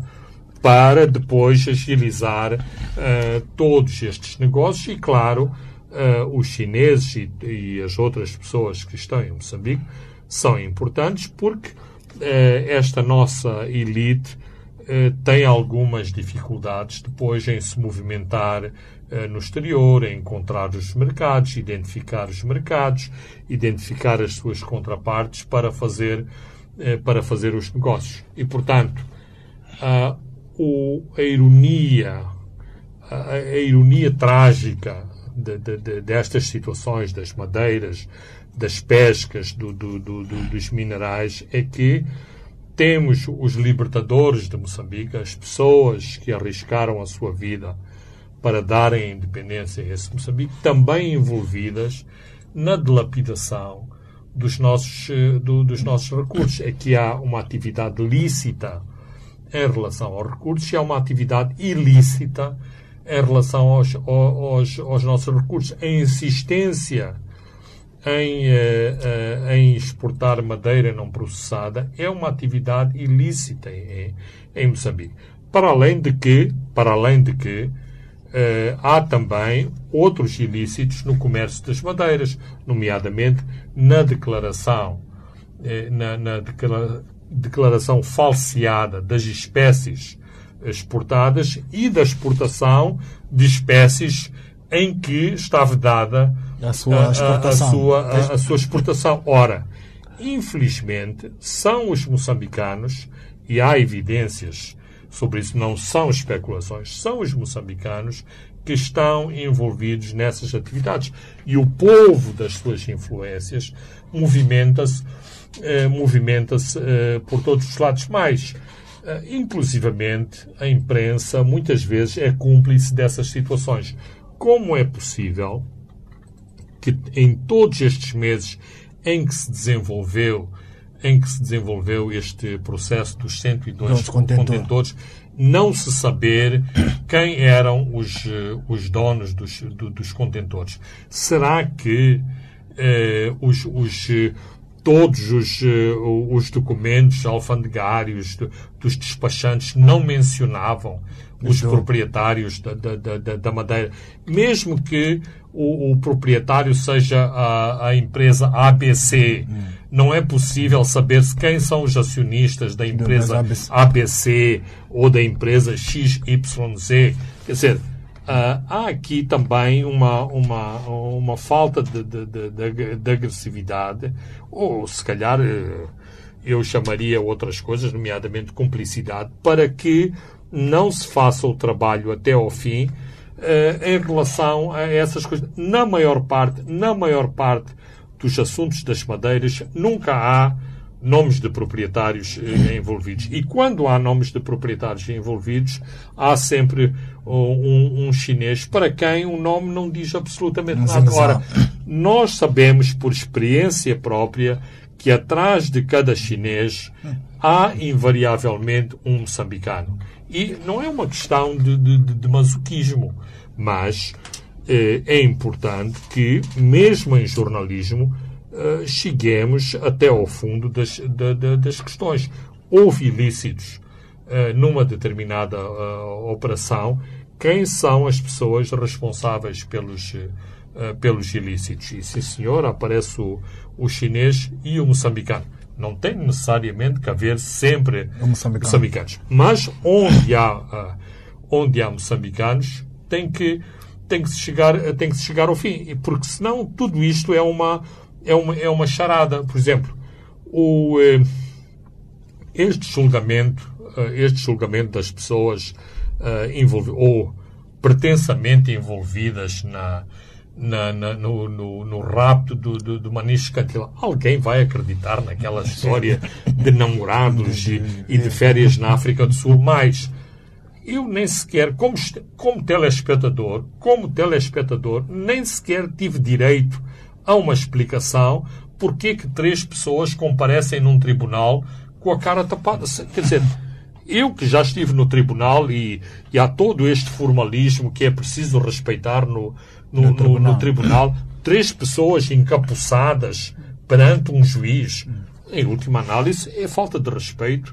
para depois agilizar uh, todos estes negócios e, claro, os chineses e, e as outras pessoas que estão em Moçambique são importantes porque eh, esta nossa elite eh, tem algumas dificuldades depois em se movimentar eh, no exterior, em encontrar os mercados, identificar os mercados, identificar as suas contrapartes para fazer, para fazer os negócios. E, portanto, a, a ironia, a, a, ironia trágica de, de, de, destas situações das madeiras, das pescas, do, do, do, dos minerais, é que temos os libertadores de Moçambique, as pessoas que arriscaram a sua vida para darem independência a esse Moçambique, também envolvidas na dilapidação dos nossos, eh, do, dos nossos recursos. Aqui há uma atividade lícita em relação aos recursos e há uma atividade ilícita em relação aos, aos, aos nossos recursos. A insistência em, uh, uh, em exportar madeira não processada é uma atividade ilícita em, em Moçambique. Para além de que, para além de que eh, há também outros ilícitos no comércio das madeiras, nomeadamente na declaração, eh, na, na declara- declaração falseada das espécies exportadas e da exportação de espécies em que está vedada A sua exportação. a sua, a- a sua exportação. Ora, infelizmente, são os moçambicanos, e há evidências sobre isso, não são especulações, são os moçambicanos que estão envolvidos nessas atividades. E o povo das suas influências movimenta-se eh, movimenta-se eh, por todos os lados. Mais, eh, inclusivamente, a imprensa muitas vezes é cúmplice dessas situações. Como é possível que em todos estes meses em que se desenvolveu em que se desenvolveu este processo dos 102 Dos contentores. contentores, não se saber quem eram os, eh, os donos dos, do- dos contentores. Será que eh, os, os, eh, todos os, eh, os documentos alfandegários do- dos despachantes não mencionavam os Do- proprietários da, da- da- da madeira, mesmo que o, o proprietário seja a, a empresa ABC, não é possível saber se quem são os acionistas da empresa ABC. ABC ou da empresa XYZ. Quer dizer, ah, há aqui também uma, uma, uma falta de, de, de, de- de agressividade, ou se calhar eh, eu chamaria outras coisas, nomeadamente cumplicidade, para que não se faça o trabalho até ao fim em relação a essas coisas. Na maior parte, na maior parte dos assuntos das madeiras, nunca há nomes de proprietários eh, envolvidos. E quando há nomes de proprietários envolvidos, há sempre um, um chinês para quem o nome não diz absolutamente Não nada. Ora, nós sabemos por experiência própria que atrás de cada chinês há invariavelmente um moçambicano. E não é uma questão de, de- de- masoquismo, mas eh, é importante que, mesmo em jornalismo, eh, cheguemos até ao fundo das, da- da- das questões. Houve ilícitos eh, numa determinada eh, operação. Quem são as pessoas responsáveis pelos, eh, pelos ilícitos? E, sim, senhor, aparece o, o chinês e o moçambicano. Não tem necessariamente que haver sempre O moçambicano. moçambicanos. Mas onde há, ah, onde há moçambicanos, tem que, tem, que se chegar, tem que se chegar ao fim. Porque senão tudo isto é uma, é uma, é uma charada. Por exemplo, o, eh, este julgamento, eh, este julgamento das pessoas eh, envolvi- ou pretensamente envolvidas na, na- na- no, no, no rapto do, do, do Maniche Cantila. Alguém vai acreditar naquela história de namorados e, e de férias na África do Sul? Mas eu nem sequer, como, como telespectador, como telespectador, nem sequer tive direito a uma explicação porque que três pessoas comparecem num tribunal com a cara tapada. Quer dizer, eu que já estive no tribunal e, e há todo este formalismo que é preciso respeitar no, no, no- no tribunal. tribunal, três pessoas encapuçadas perante um juiz, em última análise, é falta de respeito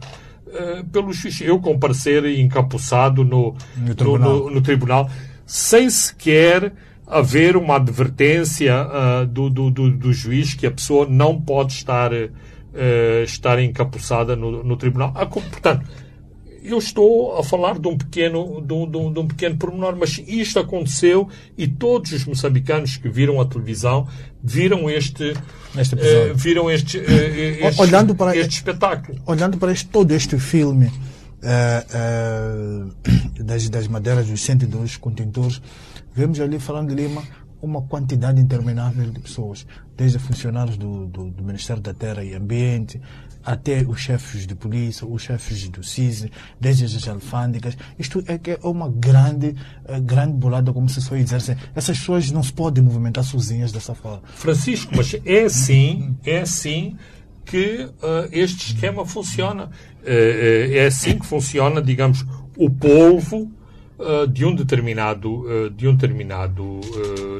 eh, pelo juiz. Eu comparecer encapuçado no, no, tribunal. no- no tribunal, sem sequer haver uma advertência ah, do, do, do, do juiz que a pessoa não pode estar, eh, estar encapuçada no, no tribunal. Ah, como- portanto, eu estou a falar de um pequeno, de um, de um- de um pequeno pormenor, mas isto aconteceu e todos os moçambicanos que viram a televisão viram este, Este episódio. eh, viram este, eh, este, Olhando para- este espetáculo. olhando para este, todo este filme eh, das, das madeiras dos 102 contentores, vemos ali, falando de Lima, uma quantidade interminável de pessoas, desde funcionários do, do, do Ministério da Terra e Ambiente, até os chefes de polícia, os chefes do CISE, desde as alfândegas. Isto é que é uma grande, eh, grande bolada, como se dizer assim. Essas pessoas não se podem movimentar sozinhas dessa forma. Francisco, mas é assim, é assim que ah, este esquema funciona. Eh, é assim que funciona, digamos, o polvo ah, de um determinado, de um determinado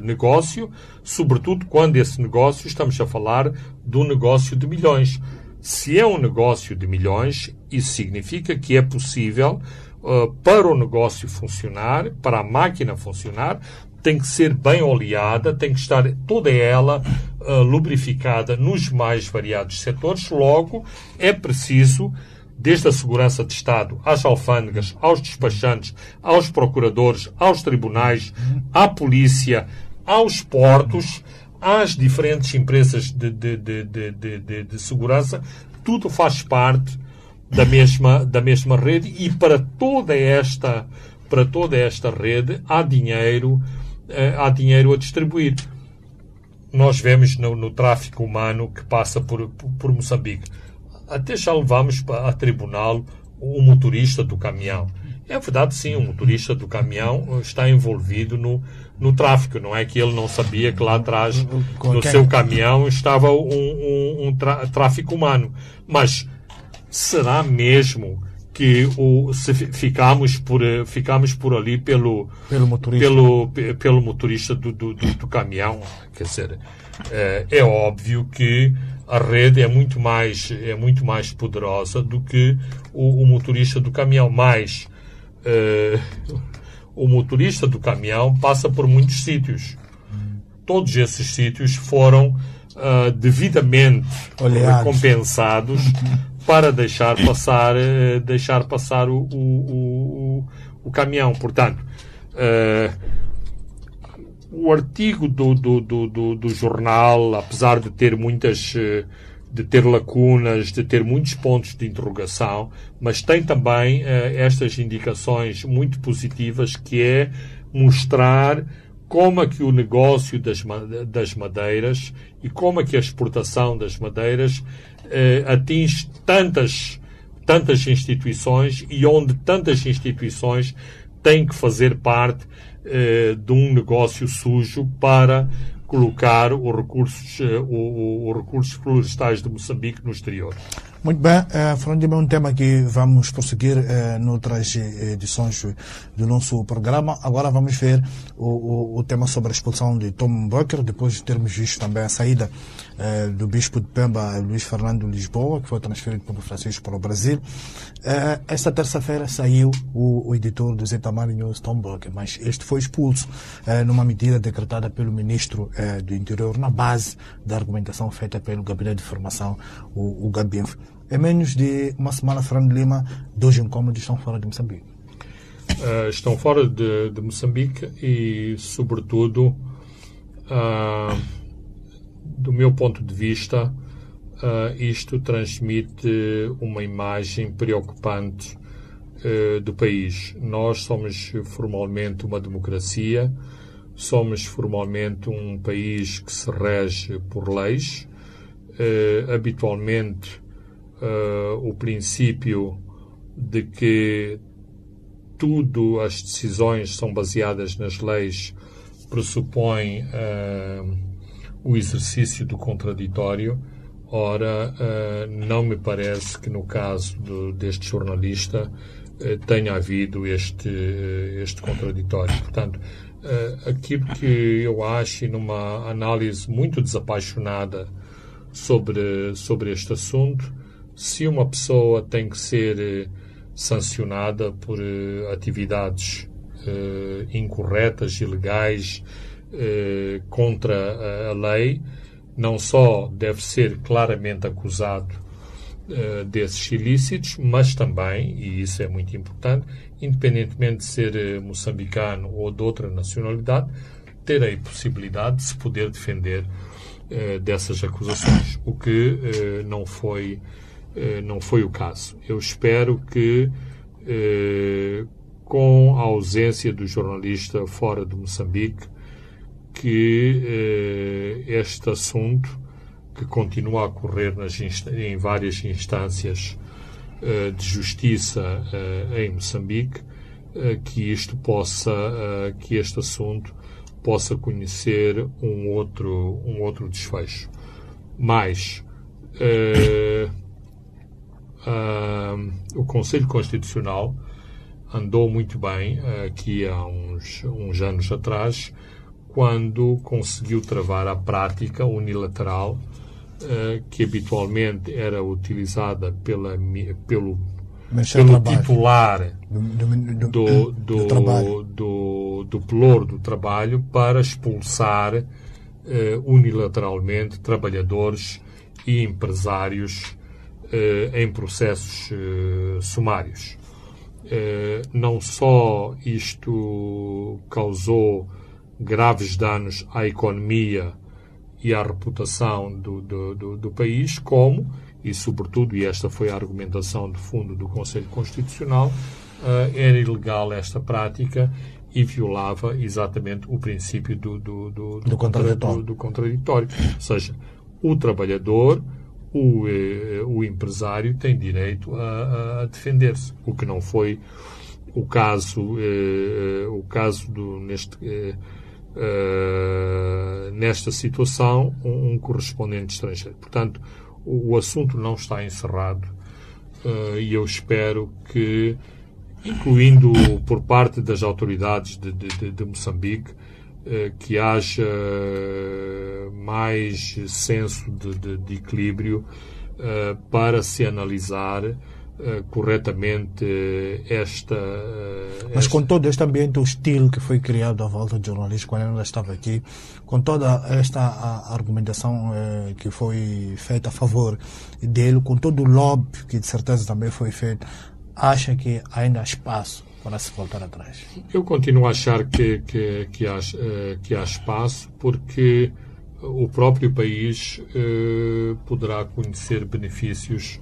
negócio, sobretudo quando esse negócio, estamos a falar de um negócio de milhões. Se é um negócio de milhões, isso significa que é possível, uh, para o negócio funcionar, para a máquina funcionar, tem que ser bem oleada, tem que estar toda ela uh, lubrificada nos mais variados setores. Logo, é preciso, desde a segurança de Estado, às alfândegas, aos despachantes, aos procuradores, aos tribunais, à polícia, aos portos, às diferentes empresas de, de, de, de, de segurança, tudo faz parte da mesma, da mesma rede e para toda esta para toda esta rede há dinheiro uh, há dinheiro a distribuir. Nós vemos no, no tráfico humano que passa por, por, por, Moçambique. Até já levamos a tribunal o motorista do caminhão. É verdade, sim, o motorista do caminhão está envolvido no, no tráfico. Não é que ele não sabia que lá atrás, no seu caminhão, estava um, um, um tráfico humano. Mas será mesmo que o, se ficamos por ficamos por ali pelo pelo motorista, pelo, pelo motorista do, do, do, do caminhão quer dizer é, é, óbvio que a rede é muito mais é muito mais poderosa do que o, o motorista do caminhão mais é, o motorista do caminhão passa por muitos sítios todos esses sítios foram uh, devidamente Oleados. recompensados para deixar passar, eh, deixar passar o, o, o, o caminhão. Portanto, uh, o artigo do, do, do, do, jornal, apesar de ter muitas eh, de ter lacunas, de ter muitos pontos de interrogação, mas tem também uh, estas indicações muito positivas que é mostrar como é que o negócio das, das madeiras e como é que a exportação das madeiras eh, atinge tantas, tantas instituições e onde tantas instituições têm que fazer parte eh, de um negócio sujo para colocar os recursos, eh, os recursos florestais de Moçambique no exterior. Muito bem, uh, falando de um tema que vamos prosseguir uh, noutras edições do nosso programa. Agora vamos ver o, o, o, tema sobre a expulsão de Tom Bucker, depois de termos visto também a saída uh, do Bispo de Pemba, Luís Fernando Lisboa, que foi transferido pelo Francisco para o Brasil. Uh, esta terça-feira saiu o, editor do Zetamar News, Tom Bucker, mas este foi expulso numa medida decretada pelo ministro do Interior na base da argumentação feita pelo Gabinete de Formação, o, o Gabinf. Em menos de uma semana, Fernando Lima, dois incômodos estão fora de Moçambique. Uh, estão fora de, de, Moçambique e, sobretudo, uh, do meu ponto de vista, uh, isto transmite uma imagem preocupante do país. Nós somos formalmente uma democracia, somos formalmente um país que se rege por leis. habitualmente, uh, o princípio de que tudo as decisões são baseadas nas leis pressupõe uh, o exercício do contraditório. Ora, uh, não me parece que no caso deste jornalista uh, tenha havido este, este contraditório. Portanto, aquilo que eu acho, numa análise muito desapaixonada sobre, sobre este assunto, se uma pessoa tem que ser eh, sancionada por eh, atividades incorretas, ilegais, contra a, lei, não só deve ser claramente acusado uh, desses ilícitos, mas também, e isso é muito importante, independentemente de ser moçambicano ou de outra nacionalidade, ter a possibilidade de se poder defender dessas acusações, o que não foi eh, não foi o caso. Eu espero que, eh, com a ausência do jornalista fora de Moçambique, que eh, este assunto, que continua a ocorrer nas em várias instâncias de justiça em Moçambique, que isto possa, que este assunto possa conhecer um outro, um outro desfecho. Mas uh, o Conselho Constitucional andou muito bem aqui há uns, uns anos atrás, quando conseguiu travar a prática unilateral que habitualmente era utilizada pela, pelo, pelo titular Do, do, do, do, do do, trabalho. do, do pelour do trabalho para expulsar eh, unilateralmente trabalhadores e empresários eh, em processos sumários. Não só isto causou graves danos à economia e à reputação do, do, do, do país, como, e sobretudo, e esta foi a argumentação de fundo do Conselho Constitucional, eh, era ilegal esta prática e violava exatamente o princípio do, do, do, Do contraditório. do- contraditório. Ou seja, o trabalhador, o, eh, o empresário tem direito a, a defender-se, o que não foi o caso, eh, o caso do, neste, eh, nesta situação, um, um correspondente estrangeiro. Portanto, o, o assunto não está encerrado eh, e eu espero que, incluindo por parte das autoridades de, de, de- Moçambique, eh, que haja mais senso de, de- equilíbrio para se analisar eh, corretamente esta, eh, Mas esta- com todo este ambiente hostil que foi criado à volta de jornalistas quando eu ainda estava aqui, com toda esta a- argumentação eh, que foi feita a favor dele, com todo o lobby que de certeza também foi feito, acha que ainda há espaço para se voltar atrás? Eu continuo a achar que, que, que, há, eh, que há espaço porque o próprio país eh, poderá conhecer benefícios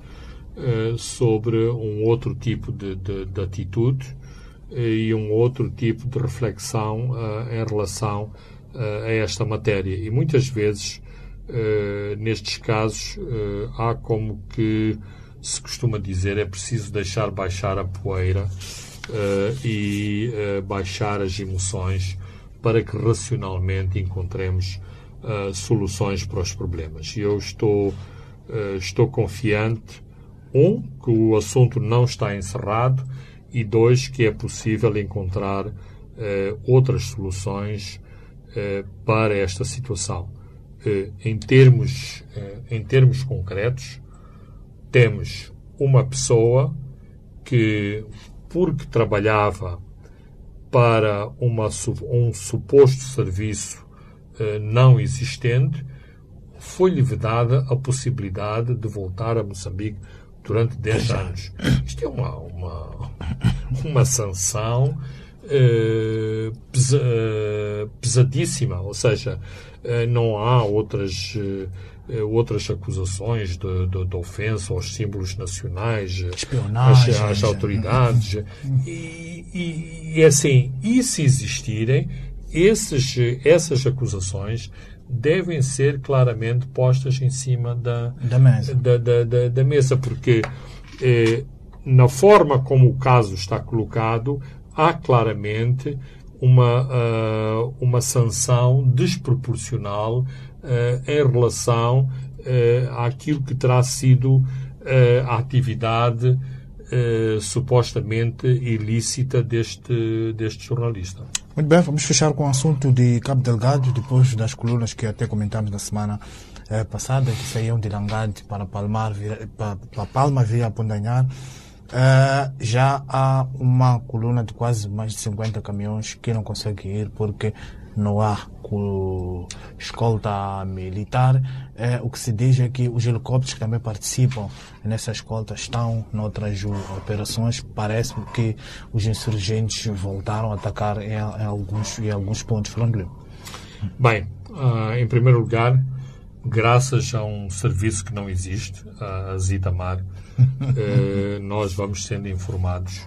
eh, sobre um outro tipo de, de, de atitude eh, e um outro tipo de reflexão eh, em relação a esta matéria. E muitas vezes, nestes casos, há como que se costuma dizer, é preciso deixar baixar a poeira eh, e eh, baixar as emoções para que racionalmente encontremos eh, soluções para os problemas. E eu estou, estou confiante, um, que o assunto não está encerrado e dois, que é possível encontrar eh, outras soluções eh, para esta situação. Eh, em, termos, em termos concretos, temos uma pessoa que, porque trabalhava para uma, um suposto serviço não existente, foi-lhe vedada a possibilidade de voltar a Moçambique durante 10 anos. Isto é uma, uma, uma sanção eh, pesa- eh, pesadíssima, ou seja, eh, não há outras, eh, eh, outras acusações de, de, de ofensa aos símbolos nacionais, eh, Espionagem, às, às já. autoridades. E, e, e assim, e se existirem, esses, essas acusações devem ser claramente postas em cima da, Da mesa. da, da, da- da mesa, porque eh, na forma como o caso está colocado, há claramente uma, ah, uma sanção desproporcional ah, em relação ah, àquilo que terá sido a atividade supostamente ilícita deste, deste jornalista. Muito bem, vamos fechar com o assunto de Cabo Delgado, depois das colunas que até comentamos na semana eh, passada, que saíam de Langade para, Palmar, via- para, para Palma via Pondanhar. Eh, já há uma coluna de quase mais de 50 caminhões que não conseguem ir porque não há co- escolta militar. Eh, o que se diz é que os helicópteros que também participam nessa escolta estão noutras operações. Parece que os insurgentes voltaram a atacar em, em alguns, em alguns pontos. Fernando Lima. Bem, ah, em primeiro lugar, graças a um serviço que não existe, a Zitamar, eh, nós vamos sendo informados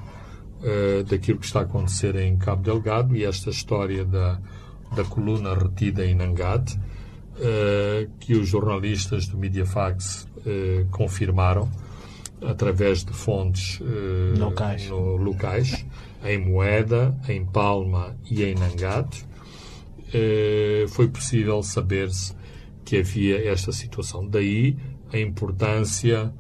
eh, daquilo que está a acontecer em Cabo Delgado e esta história da, da coluna retida em Nangate, eh, que os jornalistas do Mediafax eh, confirmaram através de fontes eh, Locais. no- locais, em Moeda, em Palma e em Nangate eh, foi possível saber-se que havia esta situação. Daí a importância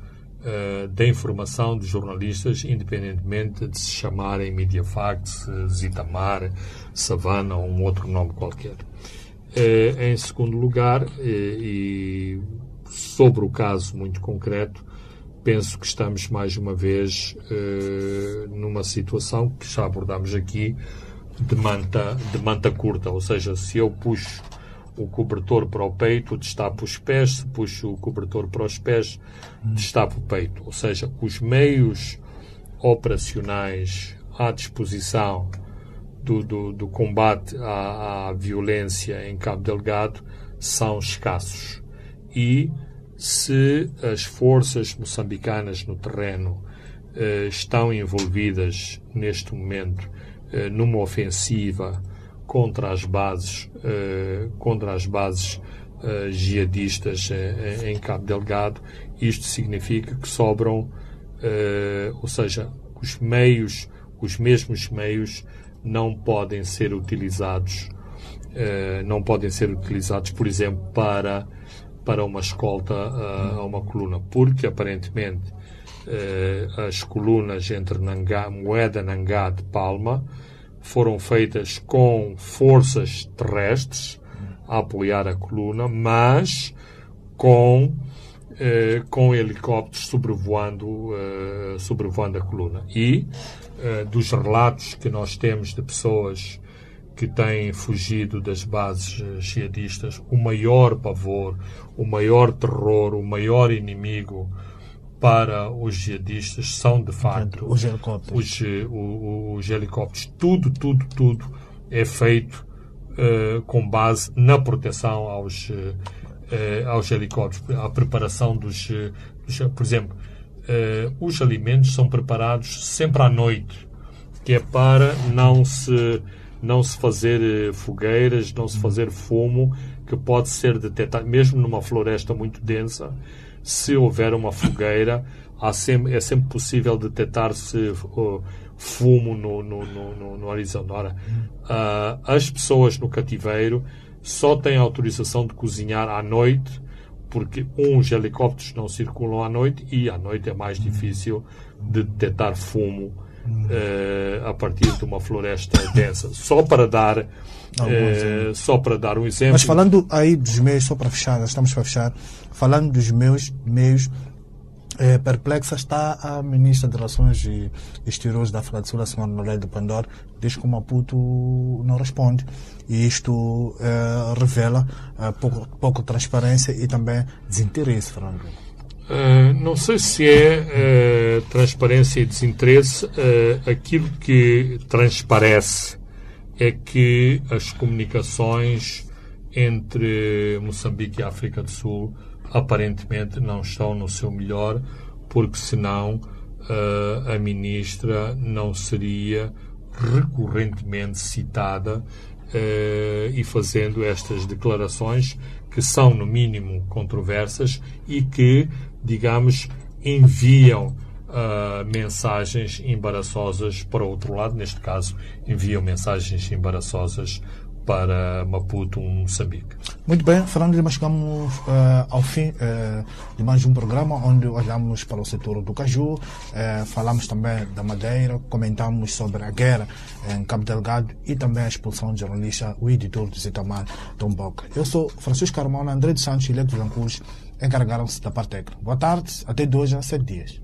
eh, da informação dos jornalistas, independentemente de se chamarem Mediafax, Zitamar, Savana ou um outro nome qualquer. Eh, em segundo lugar, eh, e sobre o caso muito concreto, penso que estamos mais uma vez uh, numa situação que já abordámos aqui de manta, de manta curta, ou seja, se eu puxo o cobertor para o peito, destapo os pés, se puxo o cobertor para os pés, destapo o peito. Ou seja, os meios operacionais à disposição do, do, do combate à, à, violência em Cabo Delgado são escassos. E se as forças moçambicanas no terreno eh, estão envolvidas neste momento eh, numa ofensiva contra as bases, eh, contra as bases eh, jihadistas eh, em Cabo Delgado, isto significa que sobram, ou seja, os meios, os mesmos meios não podem ser utilizados, não podem ser utilizados, por exemplo, para para uma escolta a uma coluna, porque aparentemente as colunas entre Nangá, Moeda, Nangá de Palma foram feitas com forças terrestres a apoiar a coluna, mas com, uh, com helicópteros sobrevoando, sobrevoando a coluna. E dos relatos que nós temos de pessoas que têm fugido das bases jihadistas, o maior pavor, o maior terror, o maior inimigo para os jihadistas são, de facto, os helicópteros. Os, os, os helicópteros. Tudo, tudo, tudo é feito uh, com base na proteção aos, uh, aos helicópteros, a preparação dos, dos por exemplo, uh, os alimentos são preparados sempre à noite, que é para não se não se fazer fogueiras, não se fazer fumo que pode ser detectado, mesmo numa floresta muito densa, se houver uma fogueira, sempre, é sempre possível detectar-se uh, fumo no, no, no, no horizonte. Ora, uh, as pessoas no cativeiro só têm autorização de cozinhar à noite, porque uns helicópteros não circulam à noite e à noite é mais difícil de detectar fumo uh, a partir de uma floresta densa. Só para dar é, só para dar um exemplo. Mas falando aí dos meios, só para fechar, estamos para fechar, falando dos meus meios, é, perplexa está a ministra de Relações Exteriores da África do Sul, a senhora Noré de Pandor, diz que o Maputo não responde. E isto é, revela é, pouco, pouco transparência e também desinteresse, Fernando. Uh, não sei se é uh, transparência e desinteresse. Uh, aquilo que transparece é que as comunicações entre Moçambique e África do Sul aparentemente não estão no seu melhor, porque senão uh, a ministra não seria recorrentemente citada uh, e fazendo estas declarações que são, no mínimo, controversas e que, digamos, enviam uh, mensagens embaraçosas para o outro lado, neste caso, enviam mensagens embaraçosas para Maputo, Moçambique. Muito bem, Fernando Lima, chegamos uh, ao fim uh, de mais um programa onde olhamos para o setor do caju, uh, falamos também da Madeira, comentamos sobre a guerra em Cabo Delgado e também a expulsão de jornalista, o editor do Zitamar, Tom Boca. Eu sou Francisco Carmona, André de Santos e Leto Lancus encarregaram-se da parte técnica. Boa tarde, até dois a sete dias.